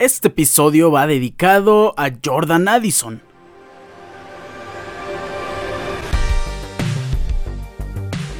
Este episodio va dedicado a Jordan Addison.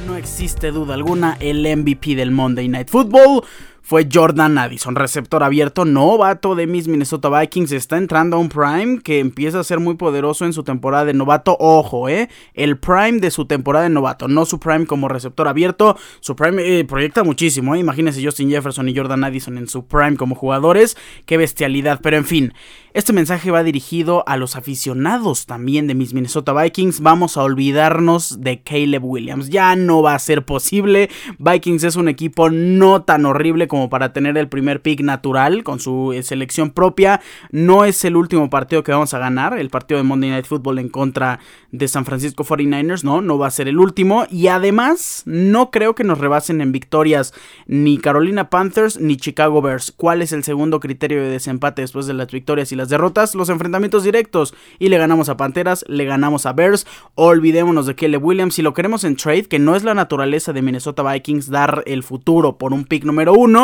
No existe duda alguna el MVP del Monday Night Football fue Jordan Addison, receptor abierto, novato de mis Minnesota Vikings, está entrando a un prime que empieza a ser muy poderoso en su temporada de novato, ojo, eh, el prime de su temporada de novato, no su prime como receptor abierto, su prime eh, proyecta muchísimo, eh, imagínense Justin Jefferson y Jordan Addison en su prime como jugadores, qué bestialidad, pero en fin, este mensaje va dirigido a los aficionados también de mis Minnesota Vikings, vamos a olvidarnos de Caleb Williams, ya no va a ser posible, Vikings es un equipo no tan horrible como para tener el primer pick natural con su eh, selección propia. No es el último partido que vamos a ganar, el partido de Monday Night Football en contra de San Francisco 49ers, no, no va a ser el último. Y además, no creo que nos rebasen en victorias ni Carolina Panthers ni Chicago Bears. ¿Cuál es el segundo criterio de desempate después de las victorias y las derrotas? Los enfrentamientos directos. Y le ganamos a Panteras, le ganamos a Bears. Olvidémonos de Kelly Williams. Si lo queremos en trade, que no es la naturaleza de Minnesota Vikings dar el futuro por un pick número uno,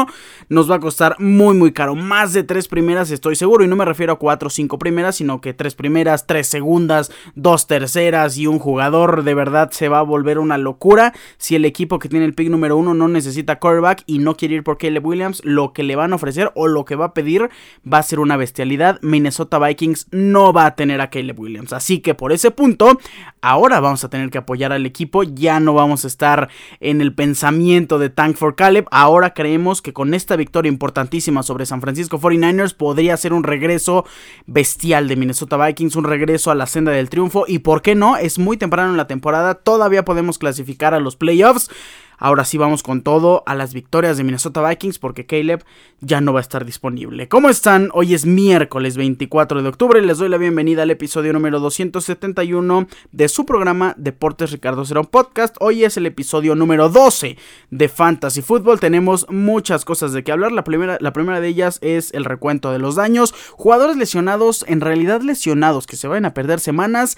nos va a costar muy muy caro. Más de tres primeras estoy seguro. Y no me refiero a cuatro o cinco primeras, sino que tres primeras, tres segundas, dos terceras y un jugador de verdad se va a volver una locura. Si el equipo que tiene el pick número uno no necesita quarterback y no quiere ir por Caleb Williams, lo que le van a ofrecer o lo que va a pedir va a ser una bestialidad. Minnesota Vikings no va a tener a Caleb Williams. Así que por ese punto, ahora vamos a tener que apoyar al equipo. Ya no vamos a estar en el pensamiento de Tank for Caleb. Ahora creemos que con esta victoria importantísima sobre San Francisco 49ers podría ser un regreso bestial de Minnesota Vikings, un regreso a la senda del triunfo. ¿Y por qué no? Es muy temprano en la temporada, todavía podemos clasificar a los playoffs. Ahora sí vamos con todo a las victorias de Minnesota Vikings porque Caleb ya no va a estar disponible. ¿Cómo están? Hoy es miércoles 24 de octubre y les doy la bienvenida al episodio número 271 de su programa Deportes Ricardo Cerón Podcast. Hoy es el episodio número 12 de Fantasy Football. Tenemos muchas cosas de qué hablar. La primera, la primera de ellas es el recuento de los daños. Jugadores lesionados, en realidad lesionados que se vayan a perder semanas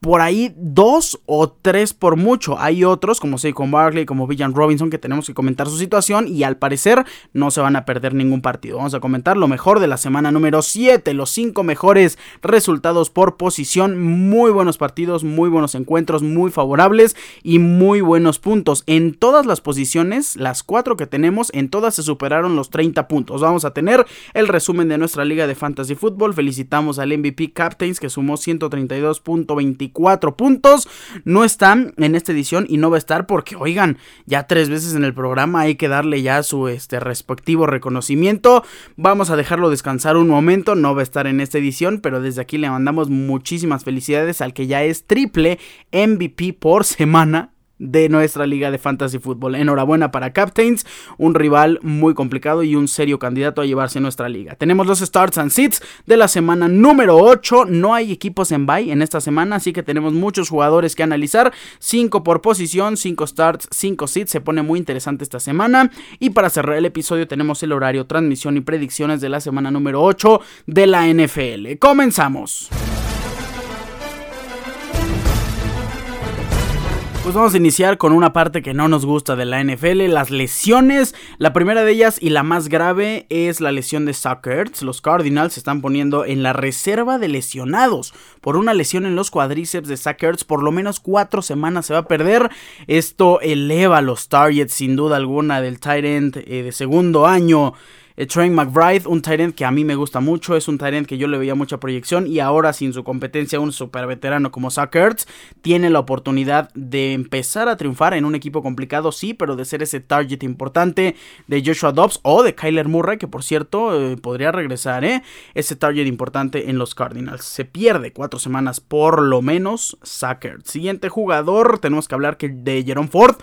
por ahí dos o tres por mucho. Hay otros, como Saquon Barkley, como Villan Robinson, que tenemos que comentar su situación y al parecer no se van a perder ningún partido. Vamos a comentar lo mejor de la semana número 7, los cinco mejores resultados por posición. Muy buenos partidos, muy buenos encuentros, muy favorables y muy buenos puntos. En todas las posiciones, las cuatro que tenemos, en todas se superaron los 30 puntos. Vamos a tener el resumen de nuestra liga de fantasy fútbol. Felicitamos al MVP Captains que sumó 132.24 cuatro puntos. No están en esta edición y no va a estar porque, oigan, ya tres veces en el programa hay que darle ya su este, respectivo reconocimiento. Vamos a dejarlo descansar un momento, no va a estar en esta edición, pero desde aquí le mandamos muchísimas felicidades al que ya es triple MVP por semana de nuestra liga de fantasy fútbol. Enhorabuena para Captains, un rival muy complicado y un serio candidato a llevarse nuestra liga. Tenemos los starts and sits de la semana número 8. No hay equipos en bye en esta semana, así que tenemos muchos jugadores que analizar. 5 por posición, 5 starts, 5 sits. Se pone muy interesante esta semana. Y para cerrar el episodio tenemos el horario, transmisión y predicciones de la semana número 8 de la NFL. Comenzamos. Pues vamos a iniciar con una parte que no nos gusta de la NFL, las lesiones. La primera de ellas y la más grave es la lesión de Suckers. Los Cardinals se están poniendo en la reserva de lesionados por una lesión en los cuadríceps de Suckers. Por lo menos cuatro semanas se va a perder. Esto eleva los targets sin duda alguna del tight end eh, de segundo año eh, Trey McBride, un Tyrant que a mí me gusta mucho, es un Tyrant que yo le veía mucha proyección y ahora sin su competencia un super veterano como Zach Ertz tiene la oportunidad de empezar a triunfar en un equipo complicado, sí, pero de ser ese target importante de Joshua Dobbs o de Kyler Murray, que por cierto eh, podría regresar, ¿eh? Ese target importante en los Cardinals. Se pierde cuatro semanas por lo menos Zach Ertz. Siguiente jugador, tenemos que hablar que de Jerome Ford.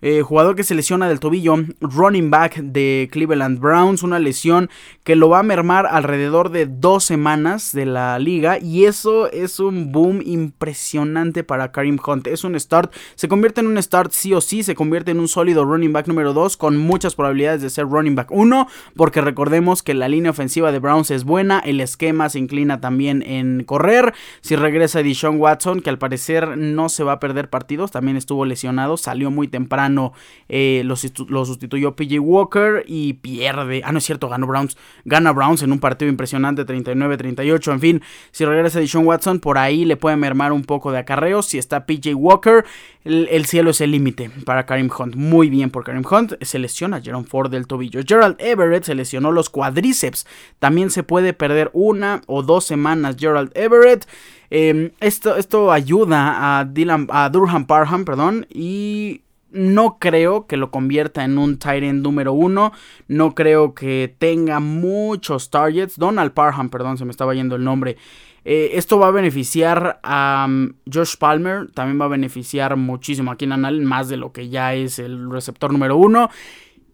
Eh, jugador que se lesiona del tobillo, running back de Cleveland Browns, una lesión que lo va a mermar alrededor de dos semanas de la liga y eso es un boom impresionante para Karim Hunt. Es un start, se convierte en un start sí o sí, se convierte en un sólido running back número 2 con muchas probabilidades de ser running back 1 porque recordemos que la línea ofensiva de Browns es buena, el esquema se inclina también en correr. Si regresa Deshaun Watson, que al parecer no se va a perder partidos, también estuvo lesionado, salió muy temprano sano eh, lo, sustituyó PJ Walker y pierde. Ah, no es cierto, ganó Browns. Gana Browns en un partido impresionante, 39-38. En fin, si regresa Deshaun Watson, por ahí le puede mermar un poco de acarreos. Si está PJ Walker, el, cielo es el límite para Karim Hunt. Muy bien por Karim Hunt. Se lesiona Jerome Ford del tobillo. Gerald Everett se lesionó los cuadríceps. También se puede perder una o dos semanas Gerald Everett. Em, esto, esto ayuda a, Dylan, a Durham Parham, perdón, y no creo que lo convierta en un tight end número uno. No creo que tenga muchos targets. Donald Parham, perdón, se me estaba yendo el nombre. Eh, esto va a beneficiar a um, Josh Palmer. También va a beneficiar muchísimo a Keenan Allen, más de lo que ya es el receptor número uno.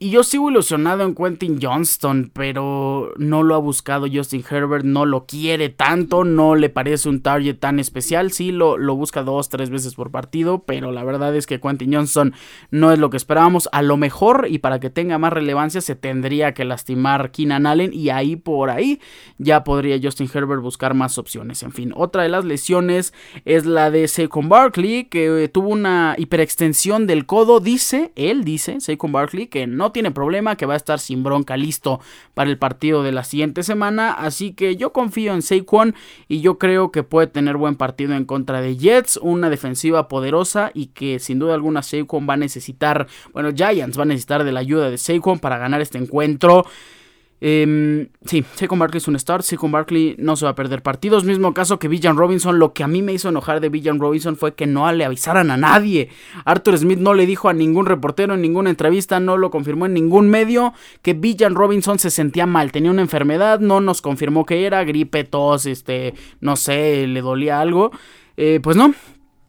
Y yo sigo ilusionado en Quentin Johnston, pero no lo ha buscado Justin Herbert, no lo quiere tanto, no le parece un target tan especial. Sí, lo, lo busca dos, tres veces por partido, pero la verdad es que Quentin Johnston no es lo que esperábamos. A lo mejor, y para que tenga más relevancia, se tendría que lastimar Keenan Allen, y ahí por ahí ya podría Justin Herbert buscar más opciones. En fin, otra de las lesiones es la de Saquon Barkley, que tuvo una hiperextensión del codo. Dice, él dice, Saquon Barkley, que no tiene problema, que va a estar sin bronca listo para el partido de la siguiente semana. Así que yo confío en Saquon y yo creo que puede tener buen partido en contra de Jets, una defensiva poderosa y que sin duda alguna Saquon va a necesitar, bueno, Giants va a necesitar de la ayuda de Saquon para ganar este encuentro. Eh, sí, Saquon Barkley es un start. Saquon Barkley no se va a perder partidos. Mismo caso que Villan Robinson. Lo que a mí me hizo enojar de Villan Robinson fue que no le avisaran a nadie. Arthur Smith no le dijo a ningún reportero en ninguna entrevista, no lo confirmó en ningún medio que Villan Robinson se sentía mal. Tenía una enfermedad, no nos confirmó que era gripe, tos, este, no sé, le dolía algo. Eh, pues no,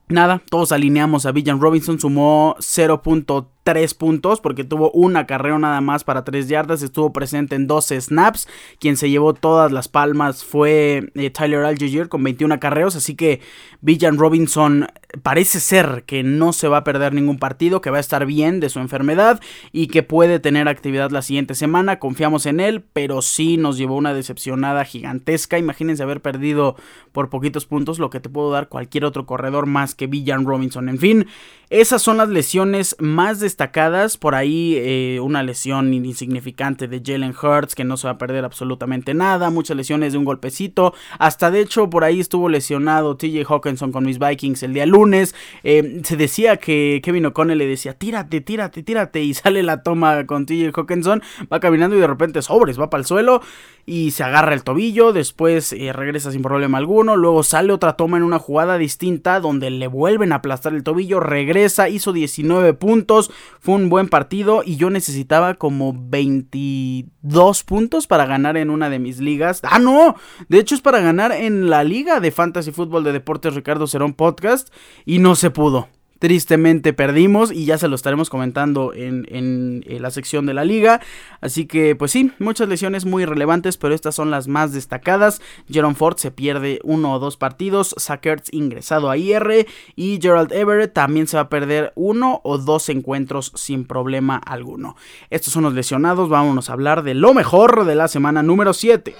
Nada, todos alineamos a Villan Robinson, sumó 0.3 3 puntos porque tuvo una carrera nada más para 3 yardas, estuvo presente en 12 snaps, quien se llevó todas las palmas fue eh, Tyler Algier con 21 carreos, así que Villan Robinson parece ser que no se va a perder ningún partido, que va a estar bien de su enfermedad y que puede tener actividad la siguiente semana, confiamos en él, pero sí nos llevó una decepcionada gigantesca, imagínense haber perdido por poquitos puntos lo que te puedo dar cualquier otro corredor más que Villan Robinson, en fin, esas son las lesiones más destacadas. Por ahí eh, una lesión insignificante de Jalen Hurts que no se va a perder absolutamente nada. Muchas lesiones de un golpecito. Hasta de hecho por ahí estuvo lesionado TJ Hawkinson con mis Vikings el día lunes. Eh, se decía que Kevin O'Connell le decía tírate, tírate, tírate. Y sale la toma con TJ Hawkinson. Va caminando y de repente sobres, va para el suelo y se agarra el tobillo. Después eh, regresa sin problema alguno. Luego sale otra toma en una jugada distinta donde le vuelven a aplastar el tobillo. Regresa hizo 19 puntos, fue un buen partido y yo necesitaba como 22 puntos para ganar en una de mis ligas. Ah, no, de hecho es para ganar en la liga de Fantasy Fútbol de Deportes Ricardo Cerón Podcast y no se pudo. Tristemente perdimos y ya se lo estaremos comentando en, en, la sección de la liga. Así que pues sí, muchas lesiones muy relevantes, pero estas son las más destacadas. Jerome Ford se pierde uno o dos partidos, Sackerts ingresado a IR y Gerald Everett también se va a perder uno o dos encuentros sin problema alguno. Estos son los lesionados, vámonos a hablar de lo mejor de la semana número 7.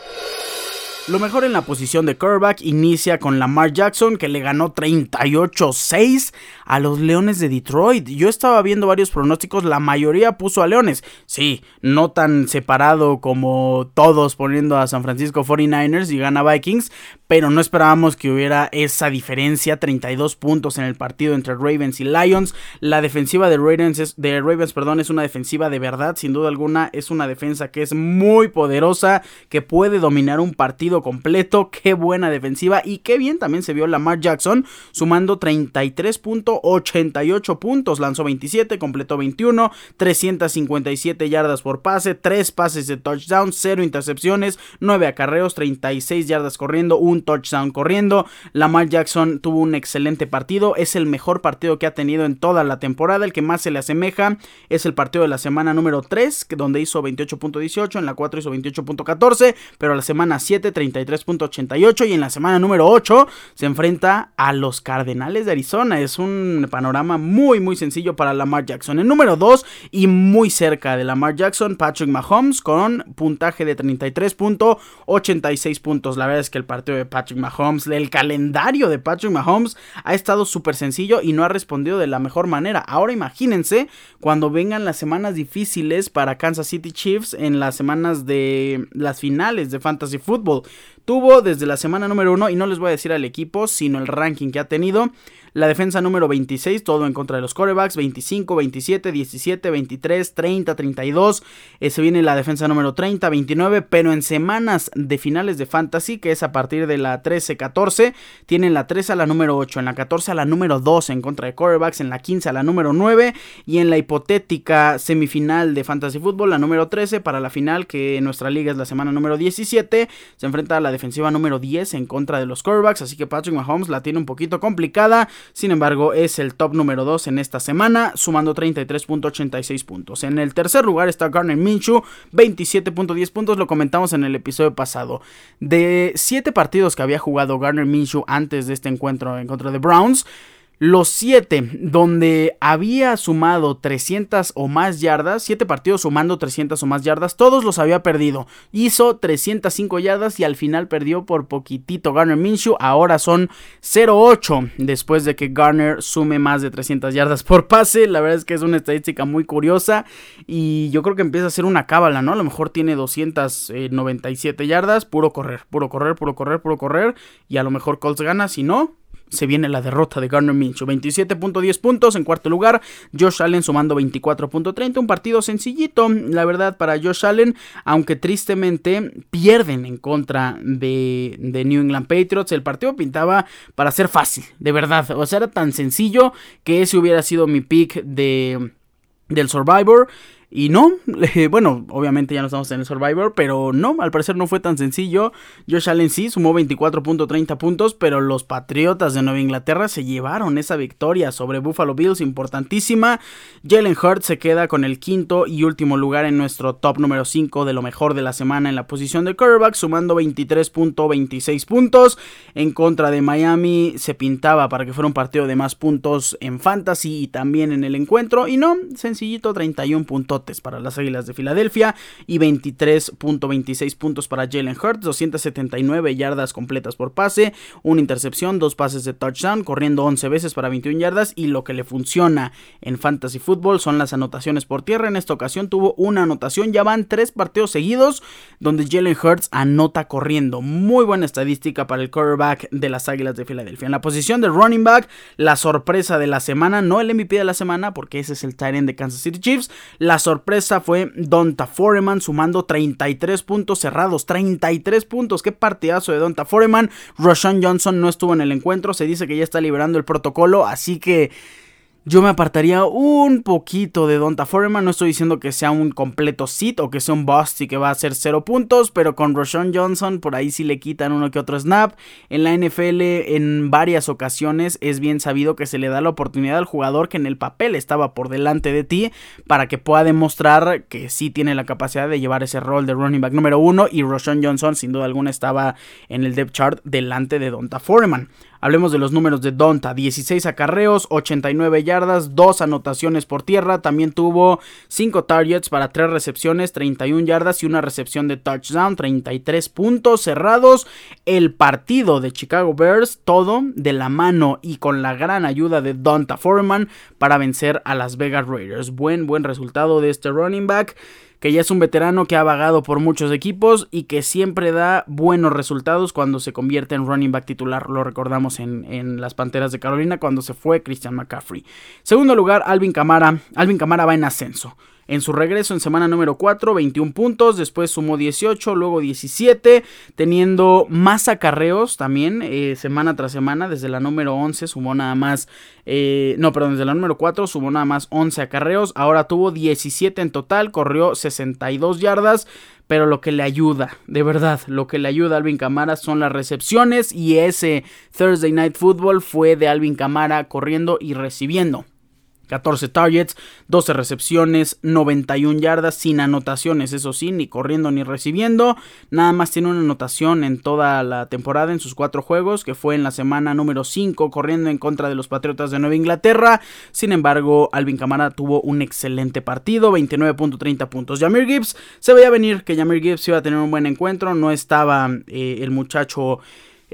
Lo mejor en la posición de quarterback inicia con Lamar Jackson que le ganó 38-6 a los Leones de Detroit. Yo estaba viendo varios pronósticos, la mayoría puso a Leones. Sí, no tan separado como todos poniendo a San Francisco 49ers y gana Vikings, pero no esperábamos que hubiera esa diferencia, 32 puntos en el partido entre Ravens y Lions. La defensiva de Ravens, es, de Ravens perdón, es una defensiva de verdad, sin duda alguna, es una defensa que es muy poderosa, que puede dominar un partido completo. Qué buena defensiva y qué bien también se vio Lamar Jackson sumando 33.88 puntos. Lanzó 27, completó 21, 357 yardas por pase, 3 pases de touchdown, 0 intercepciones, 9 acarreos, 36 yardas corriendo, un touchdown corriendo. Lamar Jackson tuvo un excelente partido. Es el mejor partido que ha tenido en toda la temporada. El que más se le asemeja es el partido de la semana número 3, donde hizo 28.18, en la 4 hizo 28.14, pero la semana 7, 33.88 y en la semana número 8 se enfrenta a los Cardenales de Arizona. Es un panorama muy muy sencillo para Lamar Jackson. En número 2 y muy cerca de Lamar Jackson, Patrick Mahomes con puntaje de 33.86 puntos. La verdad es que el partido de Patrick Mahomes, el calendario de Patrick Mahomes ha estado súper sencillo y no ha respondido de la mejor manera. Ahora imagínense cuando vengan las semanas difíciles para Kansas City Chiefs en las semanas de las finales de Fantasy Football. Tuvo desde la semana número 1, y no les voy a decir al equipo, sino el ranking que ha tenido, la defensa número 26, todo en contra de los corebacks. 25, 27, 17, 23, 30, 32. se viene la defensa número 30, 29. Pero en semanas de finales de fantasy, que es a partir de la 13, 14, tienen la 13 a la número 8. En la 14 a la número 2 en contra de corebacks. En la 15 a la número 9. Y en la hipotética semifinal de fantasy fútbol, la número 13 para la final, que en nuestra liga es la semana número 17. Se enfrenta a la defensiva número 10 en contra de los corebacks. Así que Patrick Mahomes la tiene un poquito complicada. Sin embargo, es el top número 2 en esta semana, sumando 33.86 puntos. En el tercer lugar está Garner Minshew, 27.10 puntos, lo comentamos en el episodio pasado. De 7 partidos que había jugado Garner Minshew antes de este encuentro en contra de Browns, los 7 donde había sumado 300 o más yardas, 7 partidos sumando 300 o más yardas, todos los había perdido. Hizo 305 yardas y al final perdió por poquitito Garner Minshew. Ahora son 0-8 después de que Garner sume más de 300 yardas por pase. La verdad es que es una estadística muy curiosa y yo creo que empieza a ser una cábala, ¿no? A lo mejor tiene 297 yardas, puro correr, puro correr, puro correr, puro correr y a lo mejor Colts gana, si no, se viene la derrota de Garner Minshew. 27.10 puntos en cuarto lugar. Josh Allen sumando 24.30. Un partido sencillito, la verdad, para Josh Allen. Aunque tristemente pierden en contra de, de New England Patriots. El partido pintaba para ser fácil, de verdad. O sea, era tan sencillo que ese hubiera sido mi pick de, del Survivor. Y no, bueno, obviamente ya no estamos en el Survivor, pero no, al parecer no fue tan sencillo. Josh Allen sí sumó 24.30 puntos, pero los Patriotas de Nueva Inglaterra se llevaron esa victoria sobre Buffalo Bills importantísima. Jalen Hurts se queda con el quinto y último lugar en nuestro top número 5 de lo mejor de la semana en la posición de quarterback, sumando 23.26 puntos. En contra de Miami se pintaba para que fuera un partido de más puntos en fantasy y también en el encuentro. Y no, sencillito 31 para las Águilas de Filadelfia y 23.26 puntos para Jalen Hurts, 279 yardas completas por pase, una intercepción, dos pases de touchdown, corriendo 11 veces para 21 yardas y lo que le funciona en fantasy football son las anotaciones por tierra. En esta ocasión tuvo una anotación, ya van tres partidos seguidos donde Jalen Hurts anota corriendo. Muy buena estadística para el quarterback de las Águilas de Filadelfia. En la posición de running back, la sorpresa de la semana, no el MVP de la semana porque ese es el tight end de Kansas City Chiefs, la sorpresa fue Donta Foreman sumando 33 puntos cerrados. 33 puntos. Qué partidazo de Donta Foreman. Roshan Johnson no estuvo en el encuentro. Se dice que ya está liberando el protocolo. Así que yo me apartaría un poquito de Donta Foreman. No estoy diciendo que sea un completo sit o que sea un bust y que va a hacer cero puntos. Pero con Roshan Johnson por ahí sí le quitan uno que otro snap. En la NFL en varias ocasiones es bien sabido que se le da la oportunidad al jugador que en el papel estaba por delante de ti. Para que pueda demostrar que sí tiene la capacidad de llevar ese rol de running back número uno. Y Roshan Johnson sin duda alguna estaba en el depth chart delante de Donta Foreman. Hablemos de los números de Donta, 16 acarreos, 89 yardas, 2 anotaciones por tierra, también tuvo 5 targets para 3 recepciones, 31 yardas y una recepción de touchdown, 33 puntos cerrados. El partido de Chicago Bears, todo de la mano y con la gran ayuda de Donta Foreman para vencer a las Vegas Raiders. Buen, buen resultado de este running back que ya es un veterano que ha vagado por muchos equipos y que siempre da buenos resultados cuando se convierte en running back titular. Lo recordamos en, en las Panteras de Carolina cuando se fue Christian McCaffrey. Segundo lugar, Alvin Camara. Alvin Camara va en ascenso. En su regreso en semana número 4, 21 puntos, después sumó 18, luego 17, teniendo más acarreos también eh, semana tras semana, desde la número 11 sumó nada más, eh, no, perdón, desde la número 4 sumó nada más 11 acarreos, ahora tuvo 17 en total, corrió 62 yardas, pero lo que le ayuda, de verdad, lo que le ayuda a Alvin Camara son las recepciones y ese Thursday Night Football fue de Alvin Camara corriendo y recibiendo. 14 targets, 12 recepciones, 91 yardas, sin anotaciones, eso sí, ni corriendo ni recibiendo. Nada más tiene una anotación en toda la temporada en sus cuatro juegos, que fue en la semana número 5, corriendo en contra de los Patriotas de Nueva Inglaterra. Sin embargo, Alvin Camara tuvo un excelente partido, 29.30 puntos. Jamir Gibbs se veía venir que Jamir Gibbs iba a tener un buen encuentro, no estaba eh, el muchacho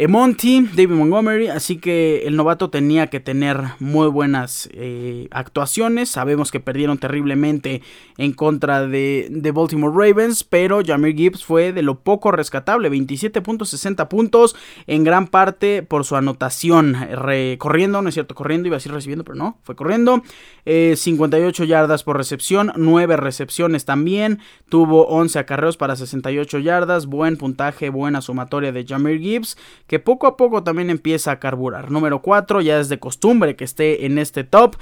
Monty, David Montgomery, así que el novato tenía que tener muy buenas eh, actuaciones. Sabemos que perdieron terriblemente en contra de, Baltimore Ravens, pero Jamir Gibbs fue de lo poco rescatable, 27.60 puntos, en gran parte por su anotación, corriendo, no es cierto, corriendo, iba a decir recibiendo, pero no, fue corriendo. 58 eh, yardas por recepción, 9 recepciones también, tuvo 11 acarreos para 68 yardas, buen puntaje, buena sumatoria de Jamir Gibbs que poco a poco también empieza a carburar. Número 4, ya es de costumbre que esté en este top.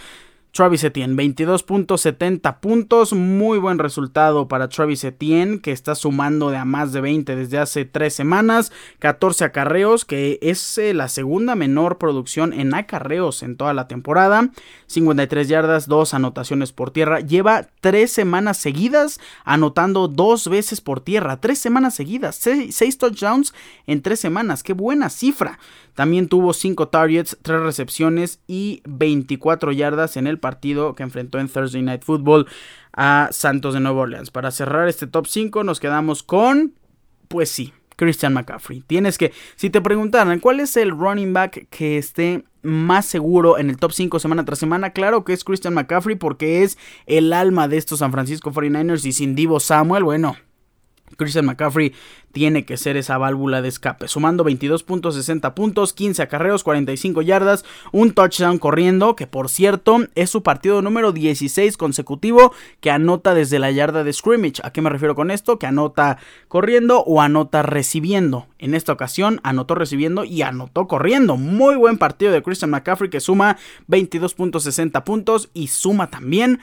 Travis Etienne, 22.70 puntos, muy buen resultado para Travis Etienne, que está sumando de a más de 20 desde hace 3 semanas, 14 acarreos, que es eh, la segunda menor producción en acarreos en toda la temporada, 53 yardas, 2 anotaciones por tierra, lleva 3 semanas seguidas anotando dos veces por tierra, 3 semanas seguidas, 6 touchdowns en 3 semanas, qué buena cifra. También tuvo 5 targets, 3 recepciones y 24 yardas en el partido que enfrentó en Thursday Night Football a Santos de Nueva Orleans. Para cerrar este top 5 nos quedamos con, pues sí, Christian McCaffrey. Tienes que, si te preguntaran cuál es el running back que esté más seguro en el top 5 semana tras semana, claro que es Christian McCaffrey porque es el alma de estos San Francisco 49ers y sin Divo Samuel, bueno, Christian McCaffrey tiene que ser esa válvula de escape, sumando 22.60 puntos, 15 acarreos, 45 yardas, un touchdown corriendo, que por cierto es su partido número 16 consecutivo que anota desde la yarda de scrimmage. ¿A qué me refiero con esto? Que anota corriendo o anota recibiendo. En esta ocasión anotó recibiendo y anotó corriendo. Muy buen partido de Christian McCaffrey que suma 22.60 puntos y suma también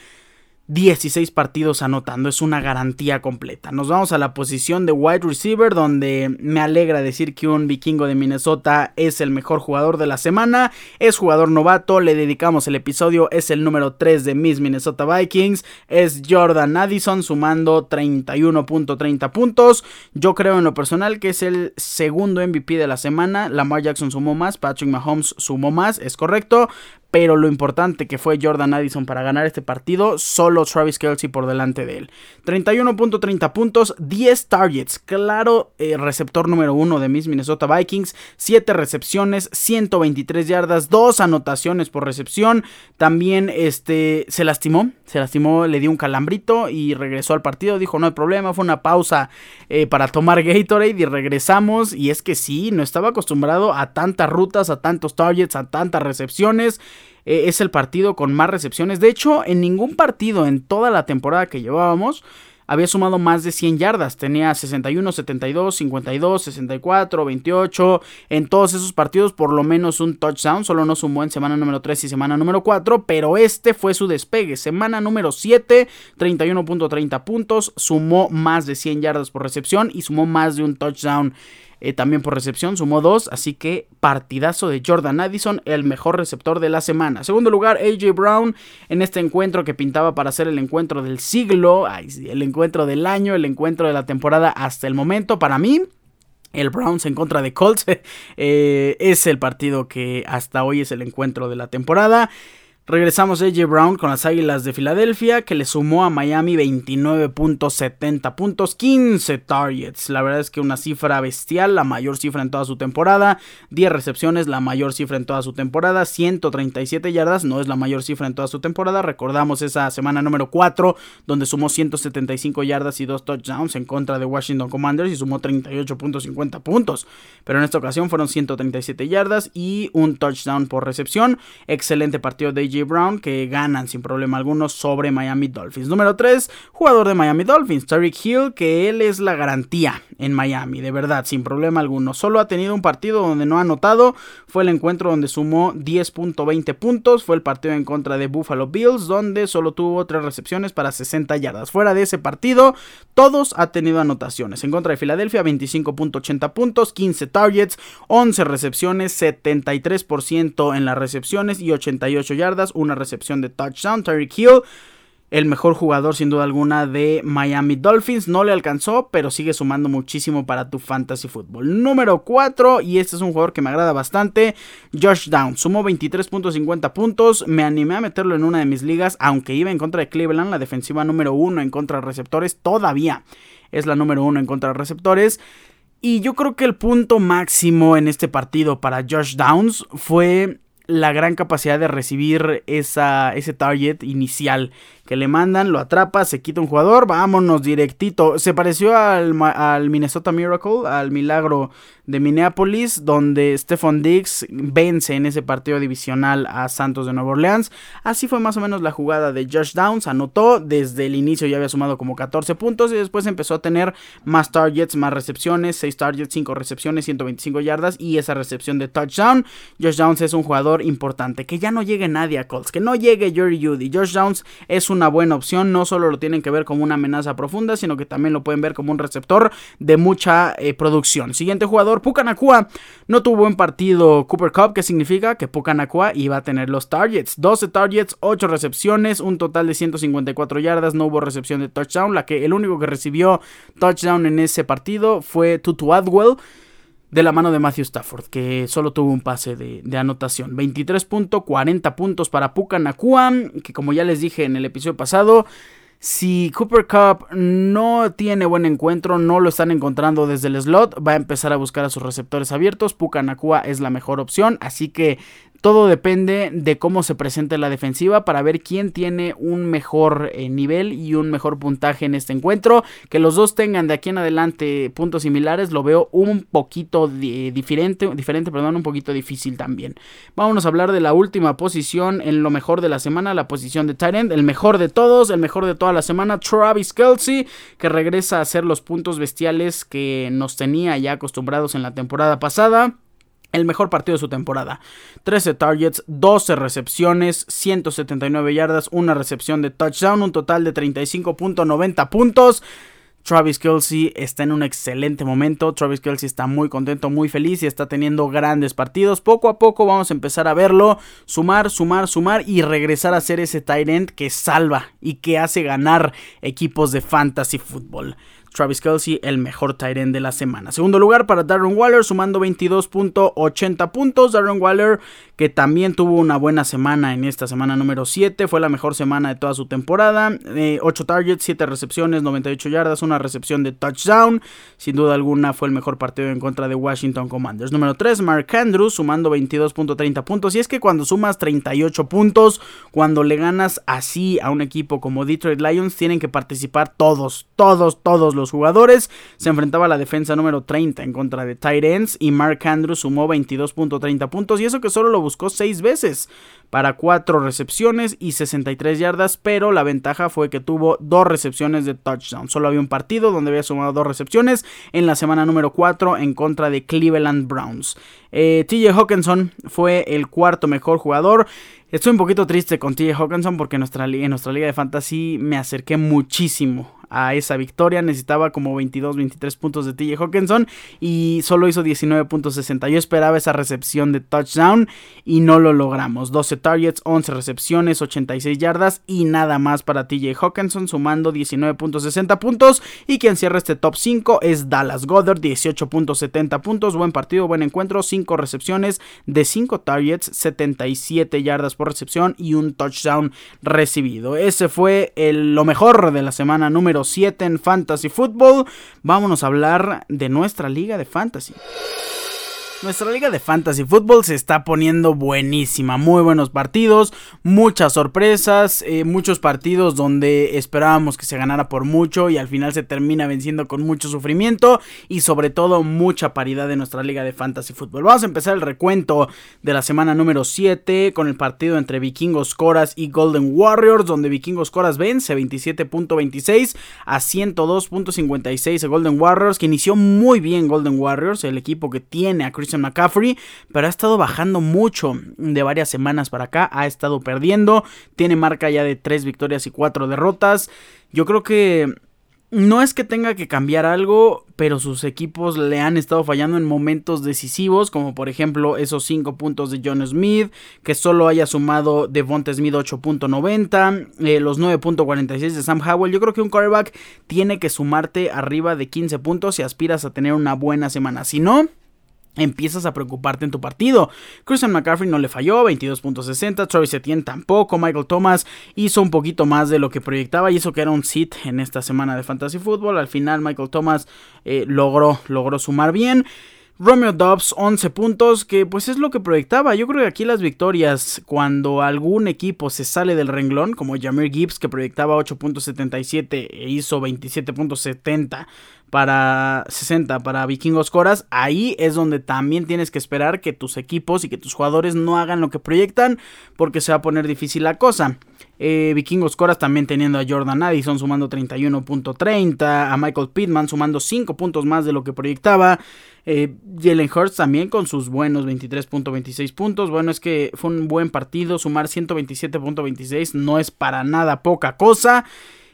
16 partidos anotando, es una garantía completa. Nos vamos a la posición de wide receiver, donde me alegra decir que un vikingo de Minnesota es el mejor jugador de la semana. Es jugador novato, le dedicamos el episodio, es el número 3 de Miss Minnesota Vikings. Es Jordan Addison sumando 31.30 puntos. Yo creo en lo personal que es el segundo MVP de la semana. Lamar Jackson sumó más, Patrick Mahomes sumó más, es correcto pero lo importante que fue Jordan Addison para ganar este partido, solo Travis Kelsey por delante de él. 31.30 puntos, 10 targets, claro eh, receptor número 1 de mis Minnesota Vikings, 7 recepciones, 123 yardas, 2 anotaciones por recepción, también este, se lastimó, se lastimó, le dio un calambrito y regresó al partido, dijo no hay problema, fue una pausa eh, para tomar Gatorade y regresamos y es que sí, no estaba acostumbrado a tantas rutas, a tantos targets, a tantas recepciones. Eh, es el partido con más recepciones. De hecho, en ningún partido en toda la temporada que llevábamos había sumado más de 100 yardas. Tenía 61, 72, 52, 64, 28. En todos esos partidos por lo menos un touchdown. Solo no sumó en semana número 3 y semana número 4. Pero este fue su despegue. Semana número 7, 31.30 puntos. Sumó más de 100 yardas por recepción y sumó más de un touchdown eh, también por recepción, sumó dos, así que partidazo de Jordan Addison, el mejor receptor de la semana. Segundo lugar, AJ Brown en este encuentro que pintaba para ser el encuentro del siglo, el encuentro del año, el encuentro de la temporada hasta el momento. Para mí, el Browns en contra de Colts eh, es el partido que hasta hoy es el encuentro de la temporada. Regresamos a AJ Brown con las Águilas de Filadelfia, que le sumó a Miami 29.70 puntos, 15 targets. La verdad es que una cifra bestial, la mayor cifra en toda su temporada. 10 recepciones, la mayor cifra en toda su temporada. 137 yardas, no es la mayor cifra en toda su temporada. Recordamos esa semana número 4, donde sumó 175 yardas y 2 touchdowns en contra de Washington Commanders y sumó 38.50 puntos. Pero en esta ocasión fueron 137 yardas y un touchdown por recepción. Excelente partido de AJ Brown que ganan sin problema alguno sobre Miami Dolphins. Número 3, jugador de Miami Dolphins, Tariq Hill, que él es la garantía en Miami, de verdad, sin problema alguno. Solo ha tenido un partido donde no ha anotado, fue el encuentro donde sumó 10.20 puntos, fue el partido en contra de Buffalo Bills, donde solo tuvo 3 recepciones para 60 yardas. Fuera de ese partido, todos ha tenido anotaciones. En contra de Filadelfia, 25.80 puntos, 15 targets, 11 recepciones, 73% en las recepciones y 88 yardas una recepción de touchdown. Tyreek Hill el mejor jugador sin duda alguna de Miami Dolphins. No le alcanzó, pero sigue sumando muchísimo para tu fantasy football. Número 4, y este es un jugador que me agrada bastante, Josh Down. Sumó 23.50 puntos. Me animé a meterlo en una de mis ligas, aunque iba en contra de Cleveland, la defensiva número 1 en contra de receptores. Todavía es la número 1 en contra de receptores. Y yo creo que el punto máximo en este partido para Josh Downs fue la gran capacidad de recibir esa, ese target inicial que le mandan, lo atrapa, se quita un jugador, vámonos directito. Se pareció al, al Minnesota Miracle, al milagro de Minneapolis, donde Stephon Diggs vence en ese partido divisional a Santos de Nueva Orleans. Así fue más o menos la jugada de Josh Downs, anotó, desde el inicio ya había sumado como 14 puntos y después empezó a tener más targets, más recepciones, 6 targets, 5 recepciones, 125 yardas y esa recepción de touchdown. Josh Downs es un jugador importante, que ya no llegue nadie a Colts, que no llegue Jerry Judy. Josh Downs es una buena opción, no solo lo tienen que ver como una amenaza profunda, sino que también lo pueden ver como un receptor de mucha eh, producción. Siguiente jugador Pucanacua no tuvo buen partido Cooper Cup, que significa que Pucanacua iba a tener los targets. 12 targets, 8 recepciones, un total de 154 yardas, no hubo recepción de touchdown. La que el único que recibió touchdown en ese partido fue Tutu Adwell de la mano de Matthew Stafford, que solo tuvo un pase de, anotación. 23.40 puntos para Pucanacua, que como ya les dije en el episodio pasado, si Cooper Cup no tiene buen encuentro, no lo están encontrando desde el slot, va a empezar a buscar a sus receptores abiertos. Pucanacua es la mejor opción, así que todo depende de cómo se presente la defensiva para ver quién tiene un mejor eh, nivel y un mejor puntaje en este encuentro. Que los dos tengan de aquí en adelante puntos similares lo veo un poquito diferente, diferente, perdón, un poquito difícil también. Vámonos a hablar de la última posición en lo mejor de la semana, la posición de Tyrant, el mejor de todos, el mejor de toda la semana, Travis Kelsey, que regresa a hacer los puntos bestiales que nos tenía ya acostumbrados en la temporada pasada el mejor partido de su temporada. 13 targets, 12 recepciones, 179 yardas, una recepción de touchdown, un total de 35.90 puntos. Travis Kelsey está en un excelente momento. Travis Kelsey está muy contento, muy feliz y está teniendo grandes partidos. Poco a poco vamos a empezar a verlo sumar, sumar, sumar y regresar a ser ese tight end que salva y que hace ganar equipos de fantasy football. Travis Kelsey, el mejor tight end de la semana. Segundo lugar para Darren Waller, sumando 22.80 puntos. Darren Waller, que también tuvo una buena semana en esta semana número 7, fue la mejor semana de toda su temporada. 8 eh, targets, 7 recepciones, 98 yardas, una recepción de touchdown. Sin duda alguna fue el mejor partido en contra de Washington Commanders. Número 3, Mark Andrews, sumando 22.30 puntos. Y es que cuando sumas 38 puntos, cuando le ganas así a un equipo como Detroit Lions, tienen que participar todos, todos, todos los jugadores. Se enfrentaba a la defensa número 30 en contra de Titans y Mark Andrews sumó 22.30 puntos y eso que solo lo buscó 6 veces para 4 recepciones y 63 yardas, pero la ventaja fue que tuvo 2 recepciones de touchdown. Solo había un partido donde había sumado 2 recepciones en la semana número 4 en contra de Cleveland Browns. Eh, TJ Hawkinson fue el cuarto mejor jugador. Estoy un poquito triste con TJ Hawkinson porque en nuestra, en nuestra liga de fantasy me acerqué muchísimo a esa victoria. Necesitaba como 22, 23 puntos de TJ Hawkinson y solo hizo 19.60. Yo esperaba esa recepción de touchdown y no lo logramos. 12 targets, 11 recepciones, 86 yardas y nada más para TJ Hawkinson sumando 19.60 puntos. Y quien cierra este top 5 es Dallas Goddard, 18.70 puntos. Buen partido, buen encuentro, 5 recepciones de 5 targets, 77 yardas por recepción y un touchdown recibido. Ese fue lo mejor de la semana número 7 en Fantasy Football. Vámonos a hablar de nuestra liga de Fantasy. Nuestra liga de fantasy fútbol se está poniendo buenísima, muy buenos partidos, muchas sorpresas, eh, muchos partidos donde esperábamos que se ganara por mucho y al final se termina venciendo con mucho sufrimiento y sobre todo mucha paridad de nuestra liga de fantasy fútbol. Vamos a empezar el recuento de la semana número 7 con el partido entre Vikingos Coras y Golden Warriors donde Vikingos Coras vence 27.26 a 102.56 Golden Warriors que inició muy bien Golden Warriors, el equipo que tiene a McCaffrey, pero ha estado bajando mucho de varias semanas para acá, ha estado perdiendo, tiene marca ya de 3 victorias y 4 derrotas. Yo creo que no es que tenga que cambiar algo, pero sus equipos le han estado fallando en momentos decisivos, como por ejemplo esos 5 puntos de John Smith, que solo haya sumado Devonta Smith 8.90, eh, los 9.46 de Sam Howell. Yo creo que un quarterback tiene que sumarte arriba de 15 puntos si aspiras a tener una buena semana. Si no, empiezas a preocuparte en tu partido. Christian McCaffrey no le falló, 22.60, Travis Etienne tampoco, Michael Thomas hizo un poquito más de lo que proyectaba y eso que era un sit en esta semana de Fantasy Football. Al final Michael Thomas eh, logró, logró sumar bien. Romeo Dobbs 11 puntos, que pues es lo que proyectaba. Yo creo que aquí las victorias, cuando algún equipo se sale del renglón, como Jameer Gibbs que proyectaba 8.77 e hizo 27.70 para 60 para Vikingos Coras, ahí es donde también tienes que esperar que tus equipos y que tus jugadores no hagan lo que proyectan, porque se va a poner difícil la cosa. Eh, Vikingos Coras también teniendo a Jordan Addison sumando 31.30, a Michael Pittman sumando 5 puntos más de lo que proyectaba. Eh, Jalen Hurts también con sus buenos 23.26 puntos. Bueno, es que fue un buen partido. Sumar 127.26 no es para nada poca cosa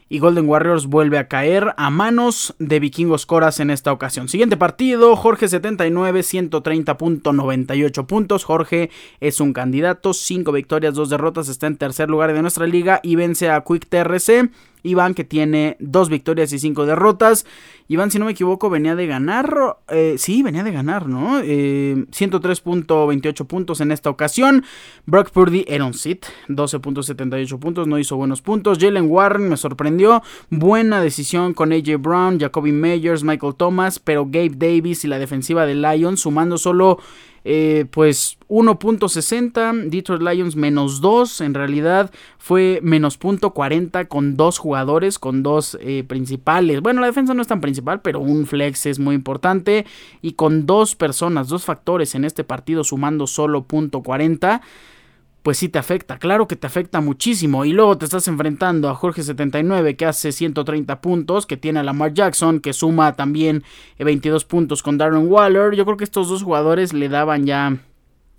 y Golden Warriors vuelve a caer a manos de Vikingos Coras en esta ocasión. Siguiente partido, Jorge 79, 130.98 puntos. Jorge es un candidato, 5 victorias, 2 derrotas, está en tercer lugar de nuestra liga y vence a Quick TRC. Iván que tiene dos victorias y cinco derrotas. Iván, si no me equivoco, venía de ganar. Eh, sí, venía de ganar, ¿no? 103.28 eh, puntos en esta ocasión. Brock Purdy era un sit, 12.78 puntos, no hizo buenos puntos. Jalen Warren me sorprendió. Buena decisión con AJ Brown, Jacoby Meyers, Michael Thomas, pero Gabe Davis y la defensiva de Lions sumando solo eh, pues 1.60, Detroit Lions menos 2, en realidad fue menos punto 40 con dos jugadores, con dos eh, principales. Bueno, la defensa no es tan principal, pero un flex es muy importante. Y con dos personas, dos factores en este partido sumando solo punto 40 pues sí te afecta, claro que te afecta muchísimo. Y luego te estás enfrentando a Jorge 79 que hace 130 puntos, que tiene a Lamar Jackson, que suma también 22 puntos con Darren Waller. Yo creo que estos dos jugadores le daban ya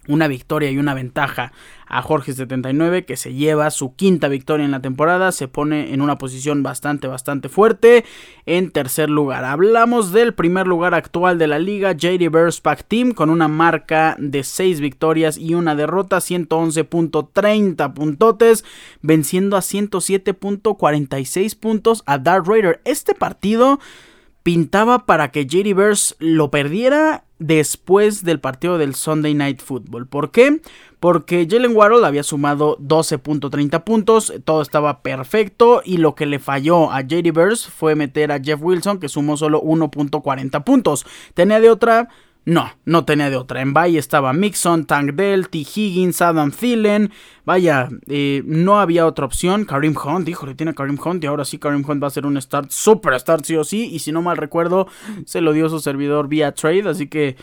una victoria y una ventaja a Jorge 79 que se lleva su quinta victoria en la temporada, se pone en una posición bastante bastante fuerte en tercer lugar. Hablamos del primer lugar actual de la liga, JD Bears Pack Team con una marca de 6 victorias y una derrota, 111.30 puntotes, venciendo a 107.46 puntos a Dark Raider. Este partido pintaba para que JD Bears lo perdiera después del partido del Sunday Night Football. ¿Por qué? Porque Jalen Waddle había sumado 12.30 puntos, todo estaba perfecto y lo que le falló a JD Bears fue meter a Jeff Wilson que sumó solo 1.40 puntos. Tenía de otra no, no tenía de otra. En Valle estaba Mixon, Tank Dell, T. Higgins, Adam Thielen. Vaya, eh, no había otra opción. Karim Hunt, híjole, tiene Karim Hunt y ahora sí Karim Hunt va a ser un start, super start sí o sí. Y si no mal recuerdo, se lo dio su servidor vía trade, así que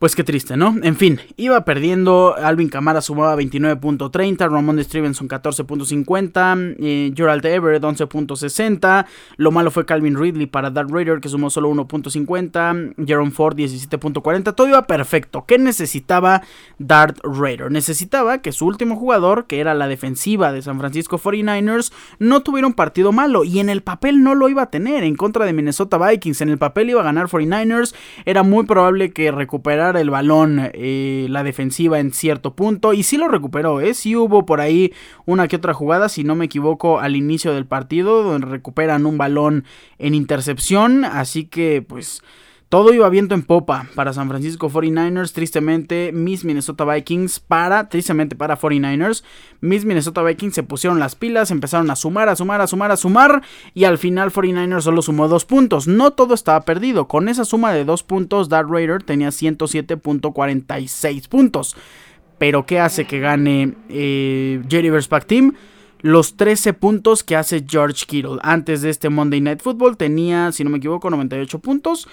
pues qué triste, ¿no? En fin, iba perdiendo. Alvin Camara sumaba 29.30. Ramon Stevenson 14.50. Eh, Gerald Everett 11.60. Lo malo fue Calvin Ridley para Darth Raider que sumó solo 1.50. Jerome Ford 17.40. Todo iba perfecto. ¿Qué necesitaba Darth Raider? Necesitaba que su último jugador, que era la defensiva de San Francisco 49ers, no tuviera un partido malo. Y en el papel no lo iba a tener en contra de Minnesota Vikings. En el papel iba a ganar 49ers. Era muy probable que recuperara el balón eh, la defensiva en cierto punto y sí lo recuperó, ¿eh? sí hubo por ahí una que otra jugada, si no me equivoco, al inicio del partido donde recuperan un balón en intercepción, así que pues todo iba viento en popa para San Francisco 49ers, tristemente mis Minnesota Vikings para, tristemente para 49ers, mis Minnesota Vikings se pusieron las pilas, empezaron a sumar, a sumar, a sumar, a sumar y al final 49ers solo sumó dos puntos. No todo estaba perdido, con esa suma de dos puntos Darth Raider tenía 107.46 puntos. Pero ¿qué hace que gane eh, Jerry Pack Team? los 13 puntos que hace George Kittle. Antes de este Monday Night Football tenía, si no me equivoco, 98 puntos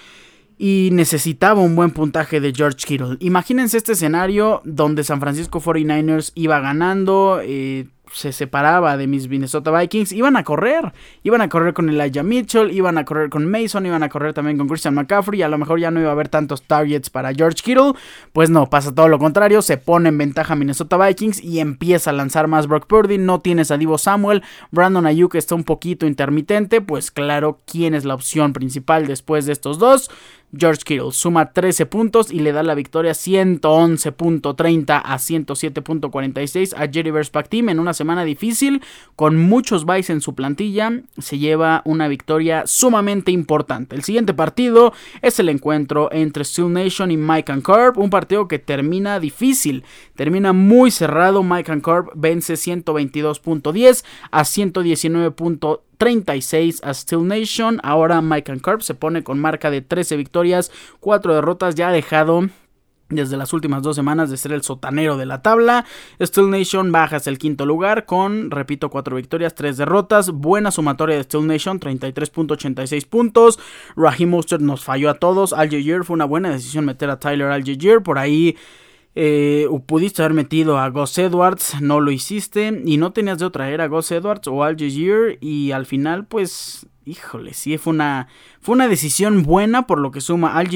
y necesitaba un buen puntaje de George Kittle. Imagínense este escenario donde San Francisco 49ers iba ganando, eh, se separaba de mis Minnesota Vikings, iban a correr. Iban a correr con Elijah Mitchell, iban a correr con Mason, iban a correr también con Christian McCaffrey. A lo mejor ya no iba a haber tantos targets para George Kittle. Pues no, pasa todo lo contrario. Se pone en ventaja Minnesota Vikings y empieza a lanzar más Brock Purdy. No tienes a Divo Samuel. Brandon Ayuk está un poquito intermitente. Pues claro, ¿quién es la opción principal después de estos dos? George Kittle suma 13 puntos y le da la victoria 111.30 a 107.46 a Jerry Verspack Team en una semana difícil con muchos buys en su plantilla. Se lleva una victoria sumamente importante. El siguiente partido es el encuentro entre Steel Nation y Mike and Corp, un partido que termina difícil, termina muy cerrado. Mike and Corp vence 122.10 a 119.30 36 a Steel Nation. Ahora Mike and Carp se pone con marca de 13 victorias, 4 derrotas. Ya ha dejado desde las últimas dos semanas de ser el sotanero de la tabla. Steel Nation baja hasta el quinto lugar con, repito, 4 victorias, 3 derrotas. Buena sumatoria de Steel Nation, 33.86 puntos. Raheem Mostert nos falló a todos. Al fue una buena decisión meter a Tyler Al Por ahí eh, pudiste haber metido a Gus Edwards, no lo hiciste y no tenías de otra, era Gus Edwards o Al y al final pues híjole, sí, fue una, fue una decisión buena por lo que suma Al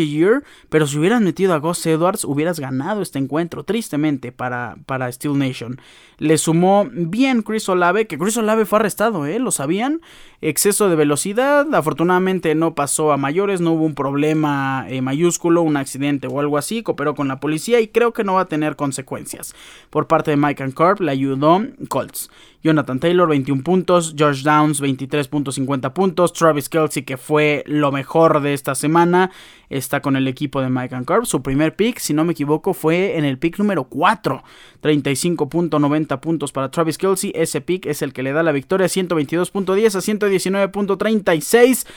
pero si hubieras metido a Gus Edwards, hubieras ganado este encuentro, tristemente, para, para Steel Nation. Le sumó bien Chris Olave, que Chris Olave fue arrestado, ¿eh? ¿Lo sabían? Exceso de velocidad, afortunadamente no pasó a mayores, no hubo un problema eh, mayúsculo, un accidente o algo así, cooperó con la policía y creo que no va a tener consecuencias. Por parte de Mike and Corp le ayudó Colts. Jonathan Taylor 21 puntos, George Downs 23.50 puntos, Travis Kelsey que fue lo mejor de esta semana, está con el equipo de Mike and. Su primer pick, si no me equivoco, fue en el pick número 4, 35.90 puntos para Travis Kelsey. Ese pick es el que le da la victoria 122.10 a 119.36.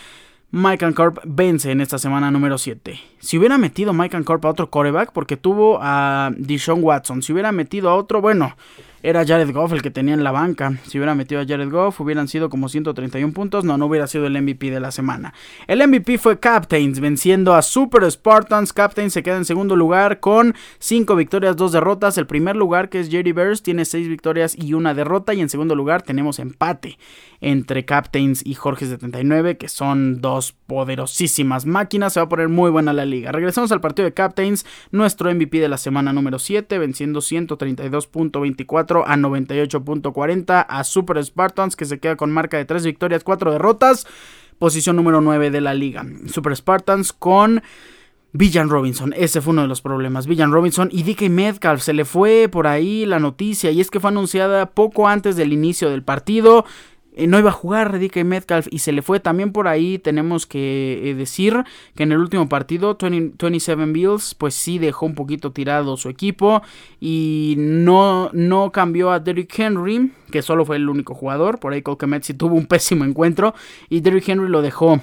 Mike and Corp vence en esta semana número 7. Si hubiera metido Mike and Corp a otro coreback, porque tuvo a Deshaun Watson, si hubiera metido a otro, bueno, era Jared Goff el que tenía en la banca. Si hubiera metido a Jared Goff, hubieran sido como 131 puntos. No, no hubiera sido el MVP de la semana. El MVP fue Captains, venciendo a Super Spartans. Captains se queda en segundo lugar con 5 victorias, 2 derrotas. El primer lugar, que es Jerry Bears, tiene 6 victorias y una derrota. Y en segundo lugar tenemos empate entre Captains y Jorge 79, que son dos poderosísimas máquinas. Se va a poner muy buena la liga. Regresamos al partido de Captains, nuestro MVP de la semana número 7, venciendo 132.24 a 98.40 a Super Spartans que se queda con marca de 3 victorias, 4 derrotas. Posición número 9 de la liga. Super Spartans con... Villan Robinson, ese fue uno de los problemas. Villan Robinson y DK Metcalf se le fue por ahí la noticia y es que fue anunciada poco antes del inicio del partido. Eh, no iba a jugar DK Metcalf y se le fue también por ahí. Tenemos que eh, decir que en el último partido, 27 Bills, pues sí dejó un poquito tirado su equipo y no, no cambió a Derrick Henry, que solo fue el único jugador. Por ahí Cole sí tuvo un pésimo encuentro y Derrick Henry lo dejó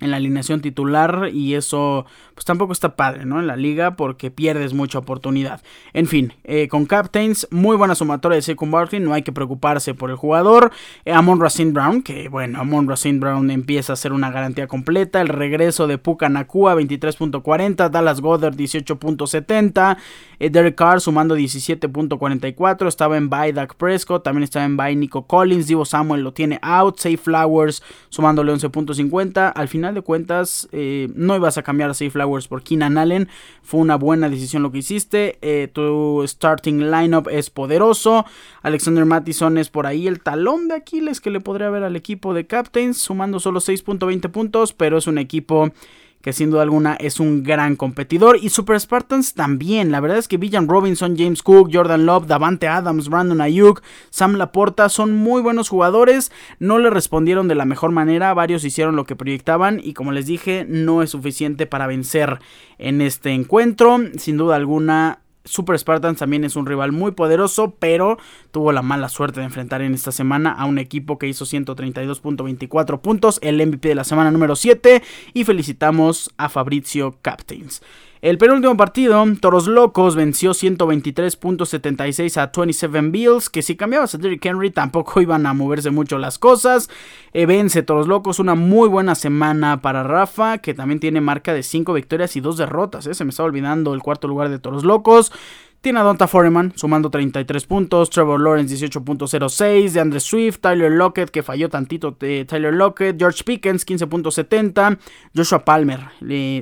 en la alineación titular y eso pues tampoco está padre, ¿no? En la liga porque pierdes mucha oportunidad. En fin, eh, con Captains, muy buena sumatoria de Saquon Barkley, no hay que preocuparse por el jugador. Eh, Amon Racine Brown, que bueno, Amon Racine Brown empieza a ser una garantía completa. El regreso de Puka Nakua, 23.40, Dallas Goddard 18.70, eh, Derek Carr sumando 17.44, estaba en bye Dak Prescott, también estaba en bye Nico Collins, Divo Samuel lo tiene out, Safe Flowers sumándole 11.50, al final de cuentas eh, no ibas a cambiar a Safe Flowers por Keenan Allen. Fue una buena decisión lo que hiciste. Eh, tu starting lineup es poderoso. Alexander Mattison es por ahí el talón de Aquiles que le podría ver al equipo de Captains, sumando solo 6.20 puntos, pero es un equipo que sin duda alguna es un gran competidor. Y Super Spartans también. La verdad es que Villan Robinson, James Cook, Jordan Love, Davante Adams, Brandon Ayuk, Sam Laporta son muy buenos jugadores. No le respondieron de la mejor manera. Varios hicieron lo que proyectaban. Y como les dije, no es suficiente para vencer en este encuentro. Sin duda alguna, Super Spartans también es un rival muy poderoso, pero tuvo la mala suerte de enfrentar en esta semana a un equipo que hizo 132.24 puntos, el MVP de la semana número 7, y felicitamos a Fabrizio Captains. El penúltimo partido, Toros Locos venció 123.76 a 27 Bills, que si cambiabas a Derrick Henry tampoco iban a moverse mucho las cosas. Eh, vence Toros Locos, una muy buena semana para Rafa, que también tiene marca de 5 victorias y 2 derrotas. Eh. Se me está olvidando el cuarto lugar de Toros Locos. Tiene a Donta Foreman sumando 33 puntos, Trevor Lawrence 18.06, de Andre Swift, Tyler Lockett que falló tantito, de Tyler Lockett, George Pickens 15.70, Joshua Palmer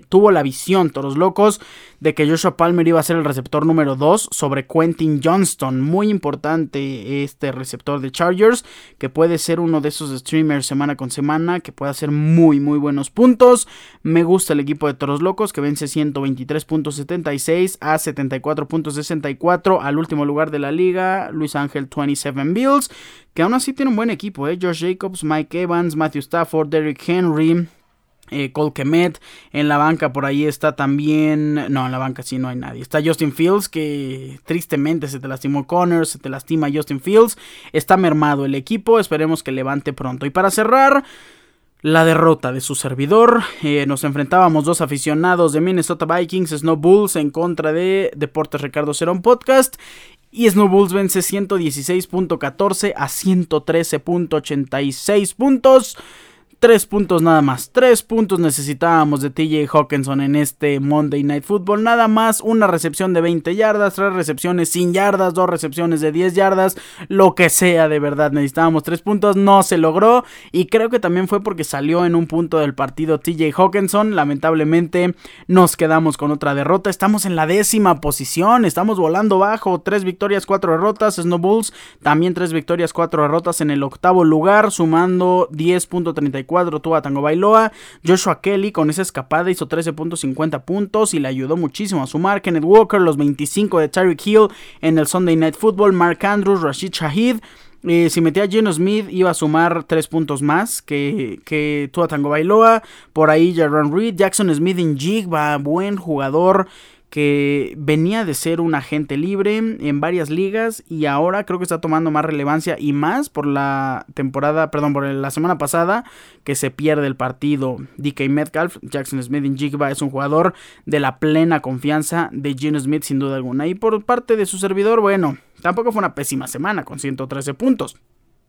tuvo la visión, todos locos, de que Joshua Palmer iba a ser el receptor número 2 sobre Quentin Johnston, muy importante este receptor de Chargers, que puede ser uno de esos streamers semana con semana, que puede hacer muy muy buenos puntos, me gusta el equipo de Toros Locos que vence 123.76 a 74.60 al último lugar de la liga, Luis Ángel 27 Bills, que aún así tiene un buen equipo, ¿eh? Josh Jacobs, Mike Evans, Matthew Stafford, Derrick Henry, eh, Cole en la banca por ahí está también. No, en la banca sí no hay nadie. Está Justin Fields, que tristemente se te lastimó Connors, se te lastima Justin Fields. Está mermado el equipo, esperemos que levante pronto. Y para cerrar, la derrota de su servidor. Eh, nos enfrentábamos dos aficionados de Minnesota Vikings, Snow Bulls, en contra de Deportes Ricardo Cerón Podcast. Y Snow Bulls vence 116.14 a 113.86 puntos. Tres puntos nada más. Tres puntos necesitábamos de TJ Hawkinson en este Monday Night Football. Nada más una recepción de 20 yardas, tres recepciones sin yardas, dos recepciones de 10 yardas, lo que sea de verdad. Necesitábamos tres puntos, no se logró. Y creo que también fue porque salió en un punto del partido TJ Hawkinson. Lamentablemente nos quedamos con otra derrota. Estamos en la décima posición, estamos volando bajo. Tres victorias, cuatro derrotas. Snow Bulls también tres victorias, cuatro derrotas en el octavo lugar, sumando 10.34 cuadro tuvo a Tango Bailoa. Joshua Kelly con esa escapada hizo 13.50 puntos y le ayudó muchísimo a sumar. Kenneth Walker, los 25 de Tyreek Hill en el Sunday Night Football. Mark Andrews, Rashid Shahid. Eh, si metía a Geno Smith iba a sumar 3 puntos más que, que Tua Tango Bailoa. Por ahí Jaron Reed, Jackson Smith en Jigba, buen jugador que venía de ser un agente libre en varias ligas y ahora creo que está tomando más relevancia y más por la temporada, perdón, por la semana pasada que se pierde el partido. DK Metcalf, Jackson Smith en Jigba es un jugador de la plena confianza de Gene Smith sin duda alguna. Y por parte de su servidor, bueno, tampoco fue una pésima semana con 113 puntos.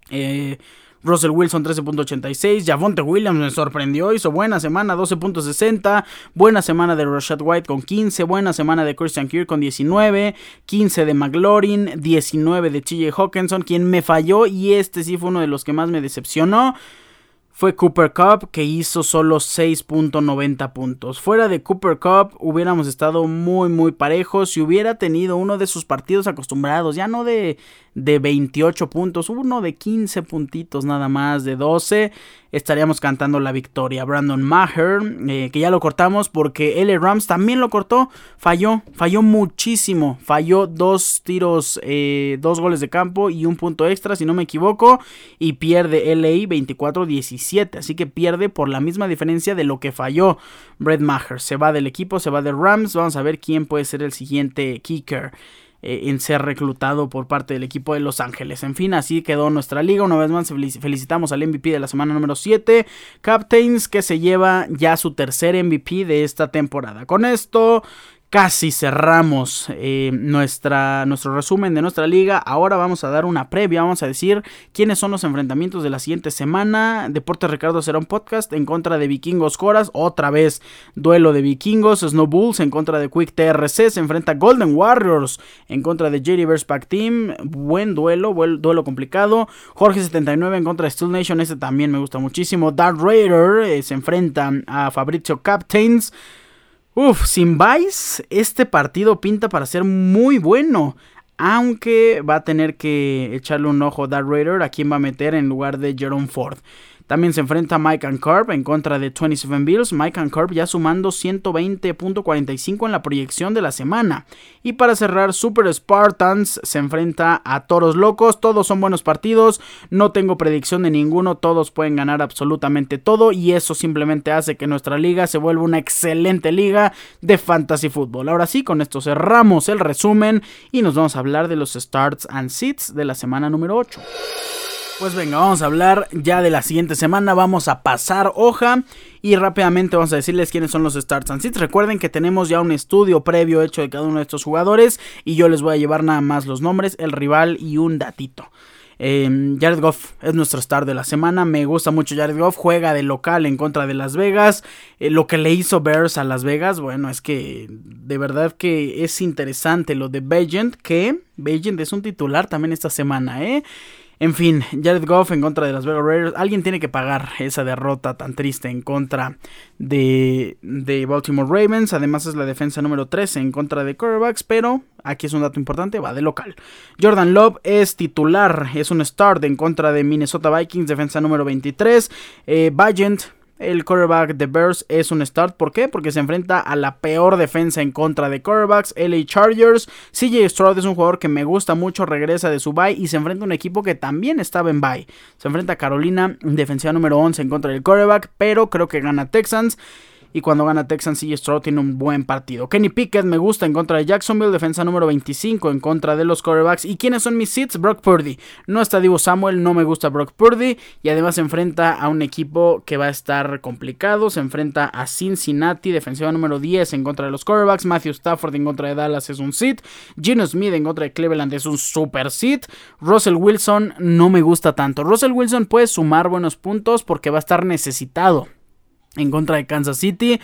Eh, Russell Wilson 13.86. Javonte Williams me sorprendió. Hizo buena semana 12.60. Buena semana de Rashad White con 15. Buena semana de Christian Kirk con 19. 15 de McLaurin. 19 de TJ Hawkinson. Quien me falló y este sí fue uno de los que más me decepcionó fue Cooper Cup que hizo solo 6.90 puntos. Fuera de Cooper Cup hubiéramos estado muy muy parejos si hubiera tenido uno de sus partidos acostumbrados, ya no de, de 28 puntos, uno de 15 puntitos nada más, de 12, estaríamos cantando la victoria. Brandon Maher, eh, que ya lo cortamos porque L. Rams también lo cortó, falló, falló muchísimo, falló dos tiros, eh, dos goles de campo y un punto extra si no me equivoco, y pierde LA 24-17 así que pierde por la misma diferencia de lo que falló Brett Maher. Se va del equipo, se va de Rams, vamos a ver quién puede ser el siguiente kicker. Eh, en ser reclutado por parte del equipo de Los Ángeles. En fin, así quedó nuestra liga. Una vez más felicitamos al MVP de la semana número 7, Captains, que se lleva ya su tercer MVP de esta temporada. Con esto casi cerramos eh, nuestra, nuestro resumen de nuestra liga. Ahora vamos a dar una previa, vamos a decir quiénes son los enfrentamientos de la siguiente semana. Deportes Ricardo será un podcast en contra de Vikingos Coras, otra vez duelo de Vikingos. Snow Bulls en contra de Quick TRC, se enfrenta Golden Warriors en contra de JD vs Pack Team. Buen duelo, duelo complicado. Jorge 79 en contra de Steel Nation, este también me gusta muchísimo. Dark Raider eh, se enfrenta a Fabrizio Captains. Uf, sin Vice, este partido pinta para ser muy bueno. Aunque va a tener que echarle un ojo a Darth Raider a quien va a meter en lugar de Jerome Ford. También se enfrenta Mike and Curb en contra de 27 Bills. Mike and Curb ya sumando 120.45 en la proyección de la semana. Y para cerrar, Super Spartans se enfrenta a Toros Locos. Todos son buenos partidos. No tengo predicción de ninguno. Todos pueden ganar absolutamente todo. Y eso simplemente hace que nuestra liga se vuelva una excelente liga de fantasy fútbol. Ahora sí, con esto cerramos el resumen y nos vamos a hablar de los starts and sits de la semana número 8. Pues venga, vamos a hablar ya de la siguiente semana. Vamos a pasar hoja y rápidamente vamos a decirles quiénes son los Starts and Sits. Recuerden que tenemos ya un estudio previo hecho de cada uno de estos jugadores y yo les voy a llevar nada más los nombres, el rival y un datito. Em, Jared Goff es nuestro star de la semana. Me gusta mucho Jared Goff. Juega de local en contra de Las Vegas. Eh, lo que le hizo Bears a Las Vegas, bueno, es que de verdad que es interesante lo de Bagent. Que Bagent es un titular también esta semana, ¿eh? En fin, Jared Goff en contra de las Vegas Raiders. Alguien tiene que pagar esa derrota tan triste en contra de, de Baltimore Ravens. Además es la defensa número 13 en contra de quarterbacks. Pero aquí es un dato importante, va de local. Jordan Love es titular, es un start en contra de Minnesota Vikings, defensa número 23. Eh, el quarterback de Bears es un start. ¿Por qué? Porque se enfrenta a la peor defensa en contra de quarterbacks, LA Chargers. CJ Stroud es un jugador que me gusta mucho, regresa de su bye y se enfrenta a un equipo que también estaba en bye. Se enfrenta a Carolina, defensiva número 11 en contra del quarterback, pero creo que gana Texans. Y cuando gana Texans, CJ Stroud tiene un buen partido. Kenny Pickett me gusta en contra de Jacksonville, defensa número 25 en contra de los quarterbacks. ¿Y quiénes son mis seats? Brock Purdy. No está Divo Samuel, no me gusta Brock Purdy. Y además se enfrenta a un equipo que va a estar complicado. Se enfrenta a Cincinnati, defensiva número 10 en contra de los quarterbacks. Matthew Stafford en contra de Dallas es un sit. Gino Smith en contra de Cleveland es un super sit. Russell Wilson no me gusta tanto. Russell Wilson puede sumar buenos puntos porque va a estar necesitado en contra de Kansas City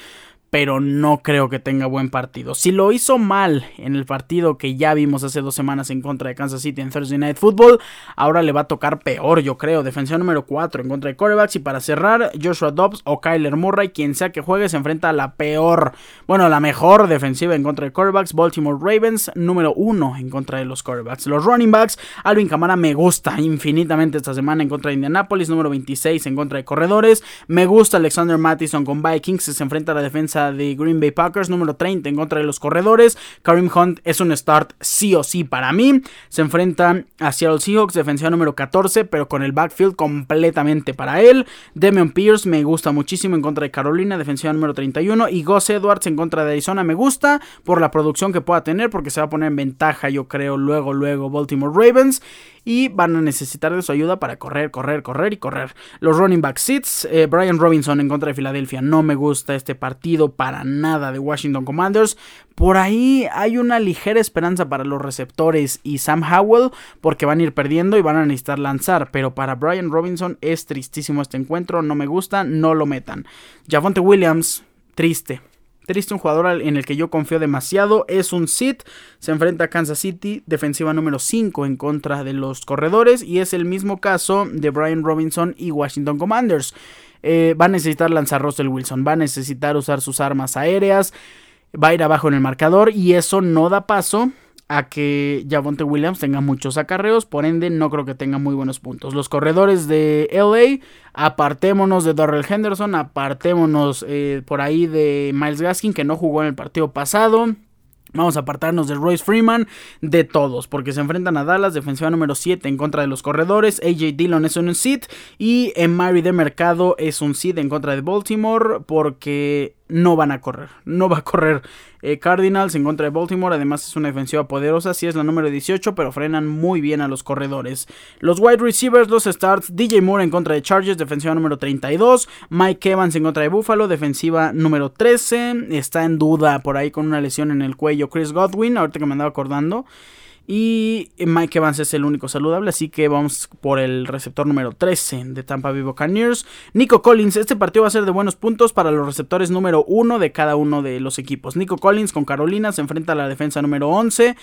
pero no creo que tenga buen partido. Si lo hizo mal en el partido que ya vimos hace dos semanas en contra de Kansas City en Thursday Night Football, ahora le va a tocar peor, yo creo. Defensiva número 4 en contra de quarterbacks. Y para cerrar, Joshua Dobbs o Kyler Murray, quien sea que juegue, se enfrenta a la peor, bueno, la mejor defensiva en contra de quarterbacks. Baltimore Ravens, número 1 en contra de los quarterbacks. Los running backs, Alvin Kamara me gusta infinitamente esta semana en contra de Indianapolis, número 26 en contra de corredores. Me gusta Alexander Mattison con Vikings, se enfrenta a la defensa de Green Bay Packers, número 30 en contra de los corredores. Karim Hunt es un start sí o sí para mí. Se enfrenta a Seattle Seahawks, defensiva número 14, pero con el backfield completamente para él. Demian Pierce me gusta muchísimo en contra de Carolina, defensiva número 31. Y Gus Edwards en contra de Arizona me gusta por la producción que pueda tener, porque se va a poner en ventaja, yo creo, luego, luego Baltimore Ravens y van a necesitar de su ayuda para correr, correr, correr y correr. Los running back seats, eh, Brian Robinson en contra de Filadelfia, no me gusta este partido para nada de Washington Commanders. Por ahí hay una ligera esperanza para los receptores y Sam Howell porque van a ir perdiendo y van a necesitar lanzar, pero para Brian Robinson es tristísimo este encuentro, no me gusta, no lo metan. Javonte Williams, triste. Triste un jugador en el que yo confío demasiado. Es un sit. Se enfrenta a Kansas City, defensiva número 5 en contra de los corredores. Y es el mismo caso de Brian Robinson y Washington Commanders. Eh, va a necesitar lanzar Russell Wilson. Va a necesitar usar sus armas aéreas. Va a ir abajo en el marcador. Y eso no da paso a que Javonte Williams tenga muchos acarreos, por ende no creo que tenga muy buenos puntos. Los corredores de LA, apartémonos de Darrell Henderson, apartémonos eh, por ahí de Miles Gaskin que no jugó en el partido pasado. Vamos a apartarnos de Royce Freeman, de todos, porque se enfrentan a Dallas, defensiva número 7 en contra de los corredores. AJ Dillon es un sit y Mary de Mercado es un sit en contra de Baltimore, porque no van a correr. No va a correr eh, Cardinals en contra de Baltimore. Además es una defensiva poderosa. Sí es la número 18, pero frenan muy bien a los corredores. Los wide receivers, los starts. DJ Moore en contra de Chargers, defensiva número 32. Mike Evans en contra de Buffalo, defensiva número 13. Está en duda por ahí con una lesión en el cuello Chris Godwin, ahorita que me andaba acordando. Y Mike Evans es el único saludable, así que vamos por el receptor número 13 de Tampa Bay Buccaneers. Nico Collins, este partido va a ser de buenos puntos para los receptores número 1 de cada uno de los equipos. Nico Collins con Carolina se enfrenta a la defensa número 11.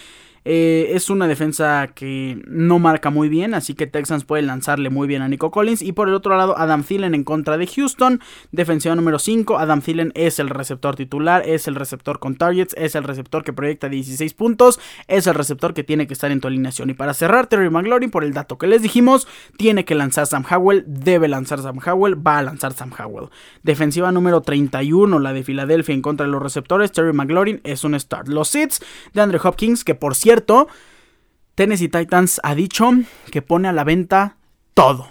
Eh, es una defensa que no marca muy bien, así que Texans puede lanzarle muy bien a Nico Collins. Y por el otro lado, Adam Thielen en contra de Houston, defensiva número 5. Adam Thielen es el receptor titular, es el receptor con targets, es el receptor que proyecta 16 puntos, es el receptor que tiene que estar en tu alineación. Y para cerrar, Terry McLaurin, por el dato que les dijimos, tiene que lanzar Sam Howell, debe lanzar Sam Howell, va a lanzar Sam Howell. Defensiva número 31, la de Filadelfia en contra de los receptores, Terry McLaurin es un start. Los sits de Andre Hopkins, que por cierto, cierto, Tennessee Titans ha dicho que pone a la venta todo.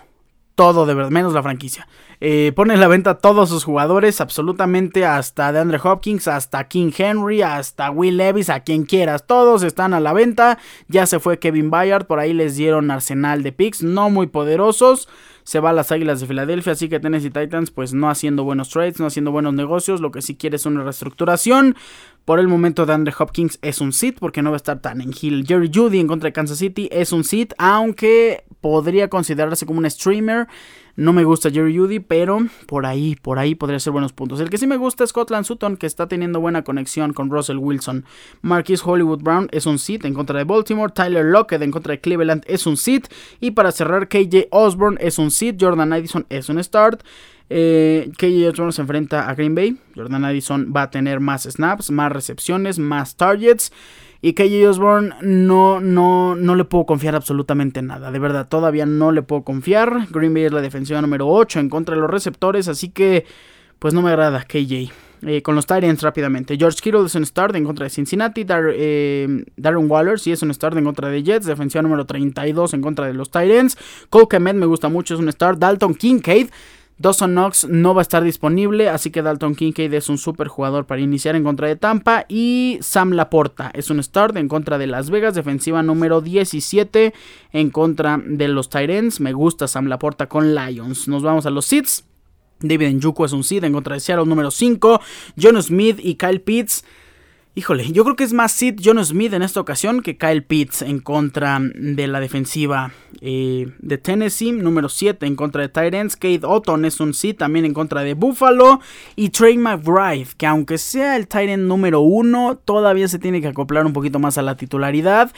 Todo de verdad, menos la franquicia. Eh, pone a la venta todos sus jugadores, absolutamente hasta DeAndre Hopkins, hasta King Henry, hasta Will Levis, a quien quieras. Todos están a la venta. Ya se fue Kevin Bayard, por ahí les dieron arsenal de picks, no muy poderosos se va a las Águilas de Filadelfia, así que Tennessee Titans pues no haciendo buenos trades, no haciendo buenos negocios, lo que sí quiere es una reestructuración. Por el momento de Andre Hopkins es un sit porque no va a estar tan en Hill. Jerry Judy en contra de Kansas City es un sit, aunque podría considerarse como un streamer. No me gusta Jerry Judy, pero por ahí, por ahí podría ser buenos puntos. El que sí me gusta es Scotland Sutton, que está teniendo buena conexión con Russell Wilson. Marquis Hollywood Brown es un sit en contra de Baltimore. Tyler Lockett en contra de Cleveland es un sit. Y para cerrar, KJ Osborne es un sit. Jordan Addison es un start. Eh, KJ Osborne se enfrenta a Green Bay. Jordan Addison va a tener más snaps, más recepciones, más targets. Y KJ Osborne no, no, no le puedo confiar absolutamente nada. De verdad, todavía no le puedo confiar. Green Bay es la defensiva número 8 en contra de los receptores. Así que, pues no me agrada KJ. Eh, con los Tyrants rápidamente. George Kittle es un start en contra de Cincinnati. Eh, Darren Waller sí es un start en contra de Jets. Defensiva número 32 en contra de los Tyrants. Cole Kemet me gusta mucho, es un start. Dalton Kincaid Dawson Knox no va a estar disponible, así que Dalton Kincaid es un super jugador para iniciar en contra de Tampa. Y Sam Laporta es un start en contra de Las Vegas, defensiva número 17 en contra de los Tyrants. Me gusta Sam Laporta con Lions. Nos vamos a los Seeds. David Njuku es un seed en contra de Seattle número 5. John Smith y Kyle Pitts Híjole, yo creo que es más Sid John Smith en esta ocasión que Kyle Pitts en contra de la defensiva eh, de Tennessee. Número 7 en contra de Titans. Kate Otton es un Sid también en contra de Buffalo. Y Trey McBride, que aunque sea el Titan número 1, todavía se tiene que acoplar un poquito más a la titularidad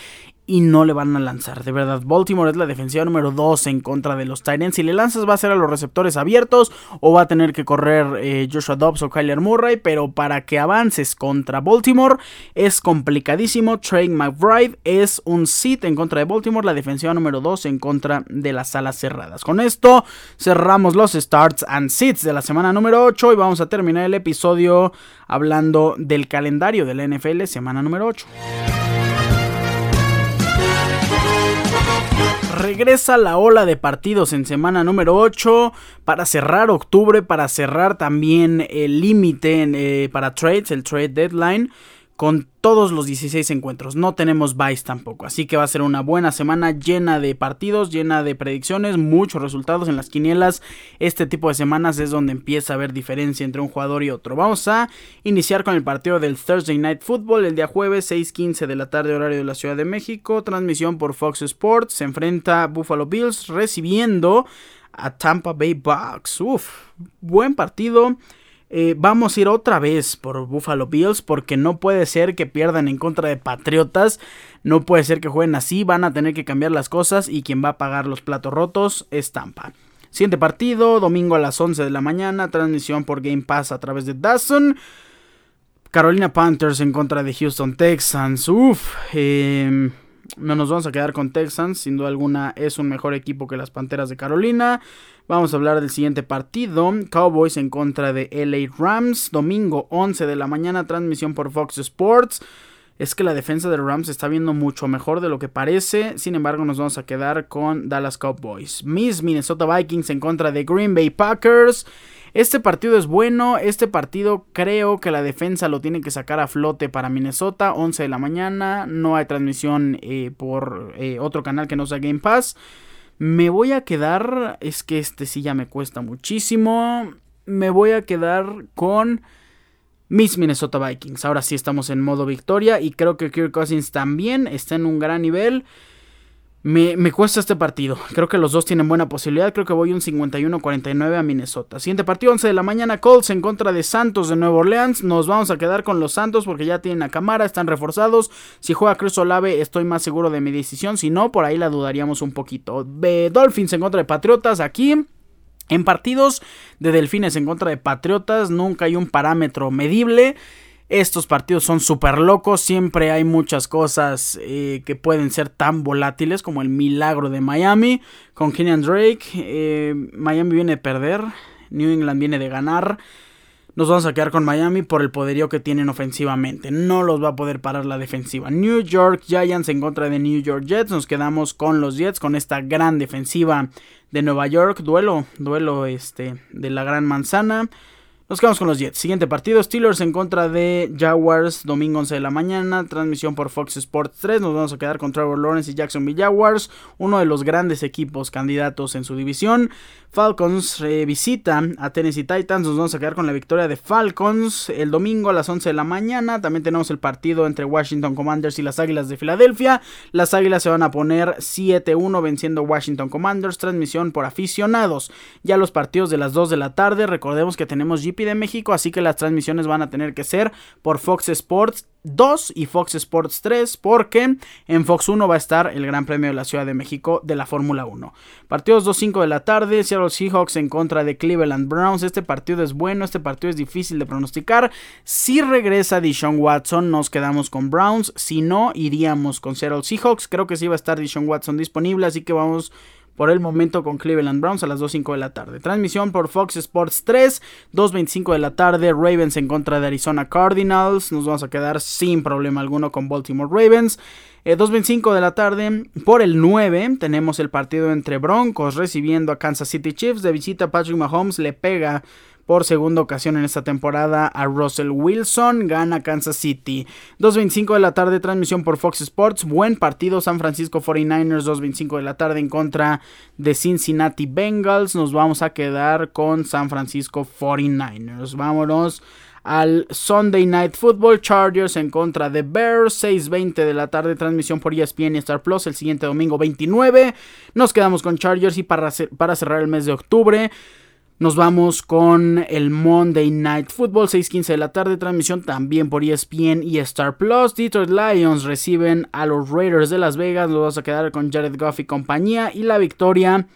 y no le van a lanzar. De verdad, Baltimore es la defensiva número 2 en contra de los Titans. Si le lanzas va a ser a los receptores abiertos o va a tener que correr eh, Joshua Dobbs o Kyler Murray. Pero para que avances contra Baltimore es complicadísimo. Trey McBride es un sit en contra de Baltimore, la defensiva número 2 en contra de las alas cerradas. Con esto cerramos los starts and sits de la semana número 8 y vamos a terminar el episodio hablando del calendario de la NFL semana número 8. Regresa la ola de partidos en semana número 8 para cerrar octubre, para cerrar también el límite eh, para trades, el trade deadline con todos los 16 encuentros. No tenemos buys tampoco. Así que va a ser una buena semana llena de partidos, llena de predicciones, muchos resultados en las quinielas. Este tipo de semanas es donde empieza a haber diferencia entre un jugador y otro. Vamos a iniciar con el partido del Thursday Night Football el día jueves 6:15 de la tarde horario de la Ciudad de México. Transmisión por Fox Sports. Se enfrenta Buffalo Bills recibiendo a Tampa Bay Bucks. Uf, buen partido. Eh, vamos a ir otra vez por Buffalo Bills porque no puede ser que pierdan en contra de Patriotas. No puede ser que jueguen así. Van a tener que cambiar las cosas y quien va a pagar los platos rotos es Tampa. Siguiente partido, domingo a las 11 de la mañana, transmisión por Game Pass a través de Dawson. Carolina Panthers en contra de Houston Texans. Uf, eh, no nos vamos a quedar con Texans, sin duda alguna es un mejor equipo que las Panteras de Carolina. Vamos a hablar del siguiente partido, Cowboys en contra de LA Rams, domingo 11 de la mañana, transmisión por Fox Sports. Es que la defensa de Rams está viendo mucho mejor de lo que parece, sin embargo nos vamos a quedar con Dallas Cowboys. Miss Minnesota Vikings en contra de Green Bay Packers. Este partido es bueno, este partido creo que la defensa lo tiene que sacar a flote para Minnesota, 11 de la mañana, no hay transmisión eh, por eh, otro canal que no sea Game Pass. Me voy a quedar, es que este sí ya me cuesta muchísimo, me voy a quedar con mis Minnesota Vikings. Ahora sí estamos en modo victoria y creo que Kirk Cousins también está en un gran nivel. Me, cuesta este partido. Creo que los dos tienen buena posibilidad. Creo que voy un 51-49 a Minnesota. Siguiente partido, 11 de la mañana. Colts en contra de Santos de Nueva Orleans. Nos vamos a quedar con los Santos porque ya tienen a Camara, están reforzados. Si juega Chris Olave, estoy más seguro de mi decisión. Si no, por ahí la dudaríamos un poquito. Dolphins en contra de Patriotas aquí. En partidos de Delfines en contra de Patriotas, nunca hay un parámetro medible. Estos partidos son súper locos, siempre hay muchas cosas eh, que pueden ser tan volátiles como el milagro de Miami con Kenyan Drake. Eh, Miami viene de perder, New England viene de ganar. Nos vamos a quedar con Miami por el poderío que tienen ofensivamente. No los va a poder parar la defensiva. New York Giants en contra de New York Jets. Nos quedamos con los Jets, con esta gran defensiva de Nueva York. Duelo, duelo este, de la gran manzana. Nos quedamos con los Jets. Siguiente partido, Steelers en contra de Jaguars, domingo 11 de la mañana, transmisión por Fox Sports 3. Nos vamos a quedar con Trevor Lawrence y Jacksonville Jaguars, uno de los grandes equipos candidatos en su división. Falcons visita a Tennessee Titans, nos vamos a quedar con la victoria de Falcons el domingo a las 11 de la mañana. También tenemos el partido entre Washington Commanders y las Águilas de Filadelfia. Las Águilas se van a poner 7-1 venciendo Washington Commanders, transmisión por aficionados. Ya los partidos de las 2 de la tarde, recordemos que tenemos De México, así que las transmisiones van a tener que ser por Fox Sports 2 y Fox Sports 3 porque en Fox 1 va a estar el Gran Premio de la Ciudad de México de la Fórmula 1. Partidos 2-5 de la tarde, Seattle Seahawks en contra de Cleveland Browns. Este partido es bueno, este partido es difícil de pronosticar. Si regresa Deshaun Watson, nos quedamos con Browns. Si no, iríamos con Seattle Seahawks. Creo que sí va a estar Deshaun Watson disponible, así que vamos por el momento con Cleveland Browns a las 2.05 de la tarde. Transmisión por Fox Sports 3, 2.25 de la tarde, Ravens en contra de Arizona Cardinals. Nos vamos a quedar sin problema alguno con Baltimore Ravens. 2.25 eh, de la tarde, por el 9 tenemos el partido entre Broncos recibiendo a Kansas City Chiefs. De visita Patrick Mahomes le pega por segunda ocasión en esta temporada a Russell Wilson. Gana Kansas City. 2.25 de la tarde, transmisión por Fox Sports. Buen partido, San Francisco 49ers. 2.25 de la tarde en contra de Cincinnati Bengals. Nos vamos a quedar con San Francisco 49ers. Vámonos al Sunday Night Football Chargers en contra de Bears 6.20 de la tarde transmisión por ESPN y Star Plus el siguiente domingo 29 nos quedamos con Chargers y para, para cerrar el mes de octubre nos vamos con el Monday Night Football, 6:15 de la tarde, transmisión también por ESPN y Star Plus. Detroit Lions reciben a los Raiders de Las Vegas, nos vamos a quedar con Jared Goff y compañía y la victoria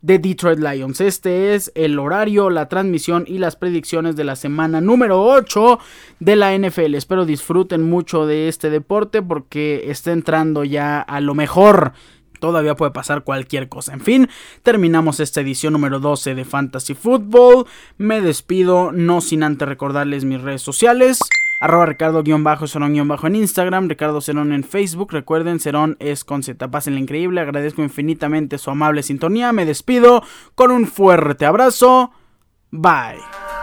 de Detroit Lions. Este es el horario, la transmisión y las predicciones de la semana número 8 de la NFL. Espero disfruten mucho de este deporte porque está entrando ya a lo mejor Todavía puede pasar cualquier cosa. En fin, terminamos esta edición número 12 de Fantasy Football. Me despido, no sin antes recordarles mis redes sociales. Arroba Ricardo-Cerón- en Instagram, Ricardo Cerón en Facebook. Recuerden, Cerón es con Z. Pásenle increíble. Agradezco infinitamente su amable sintonía. Me despido con un fuerte abrazo. Bye.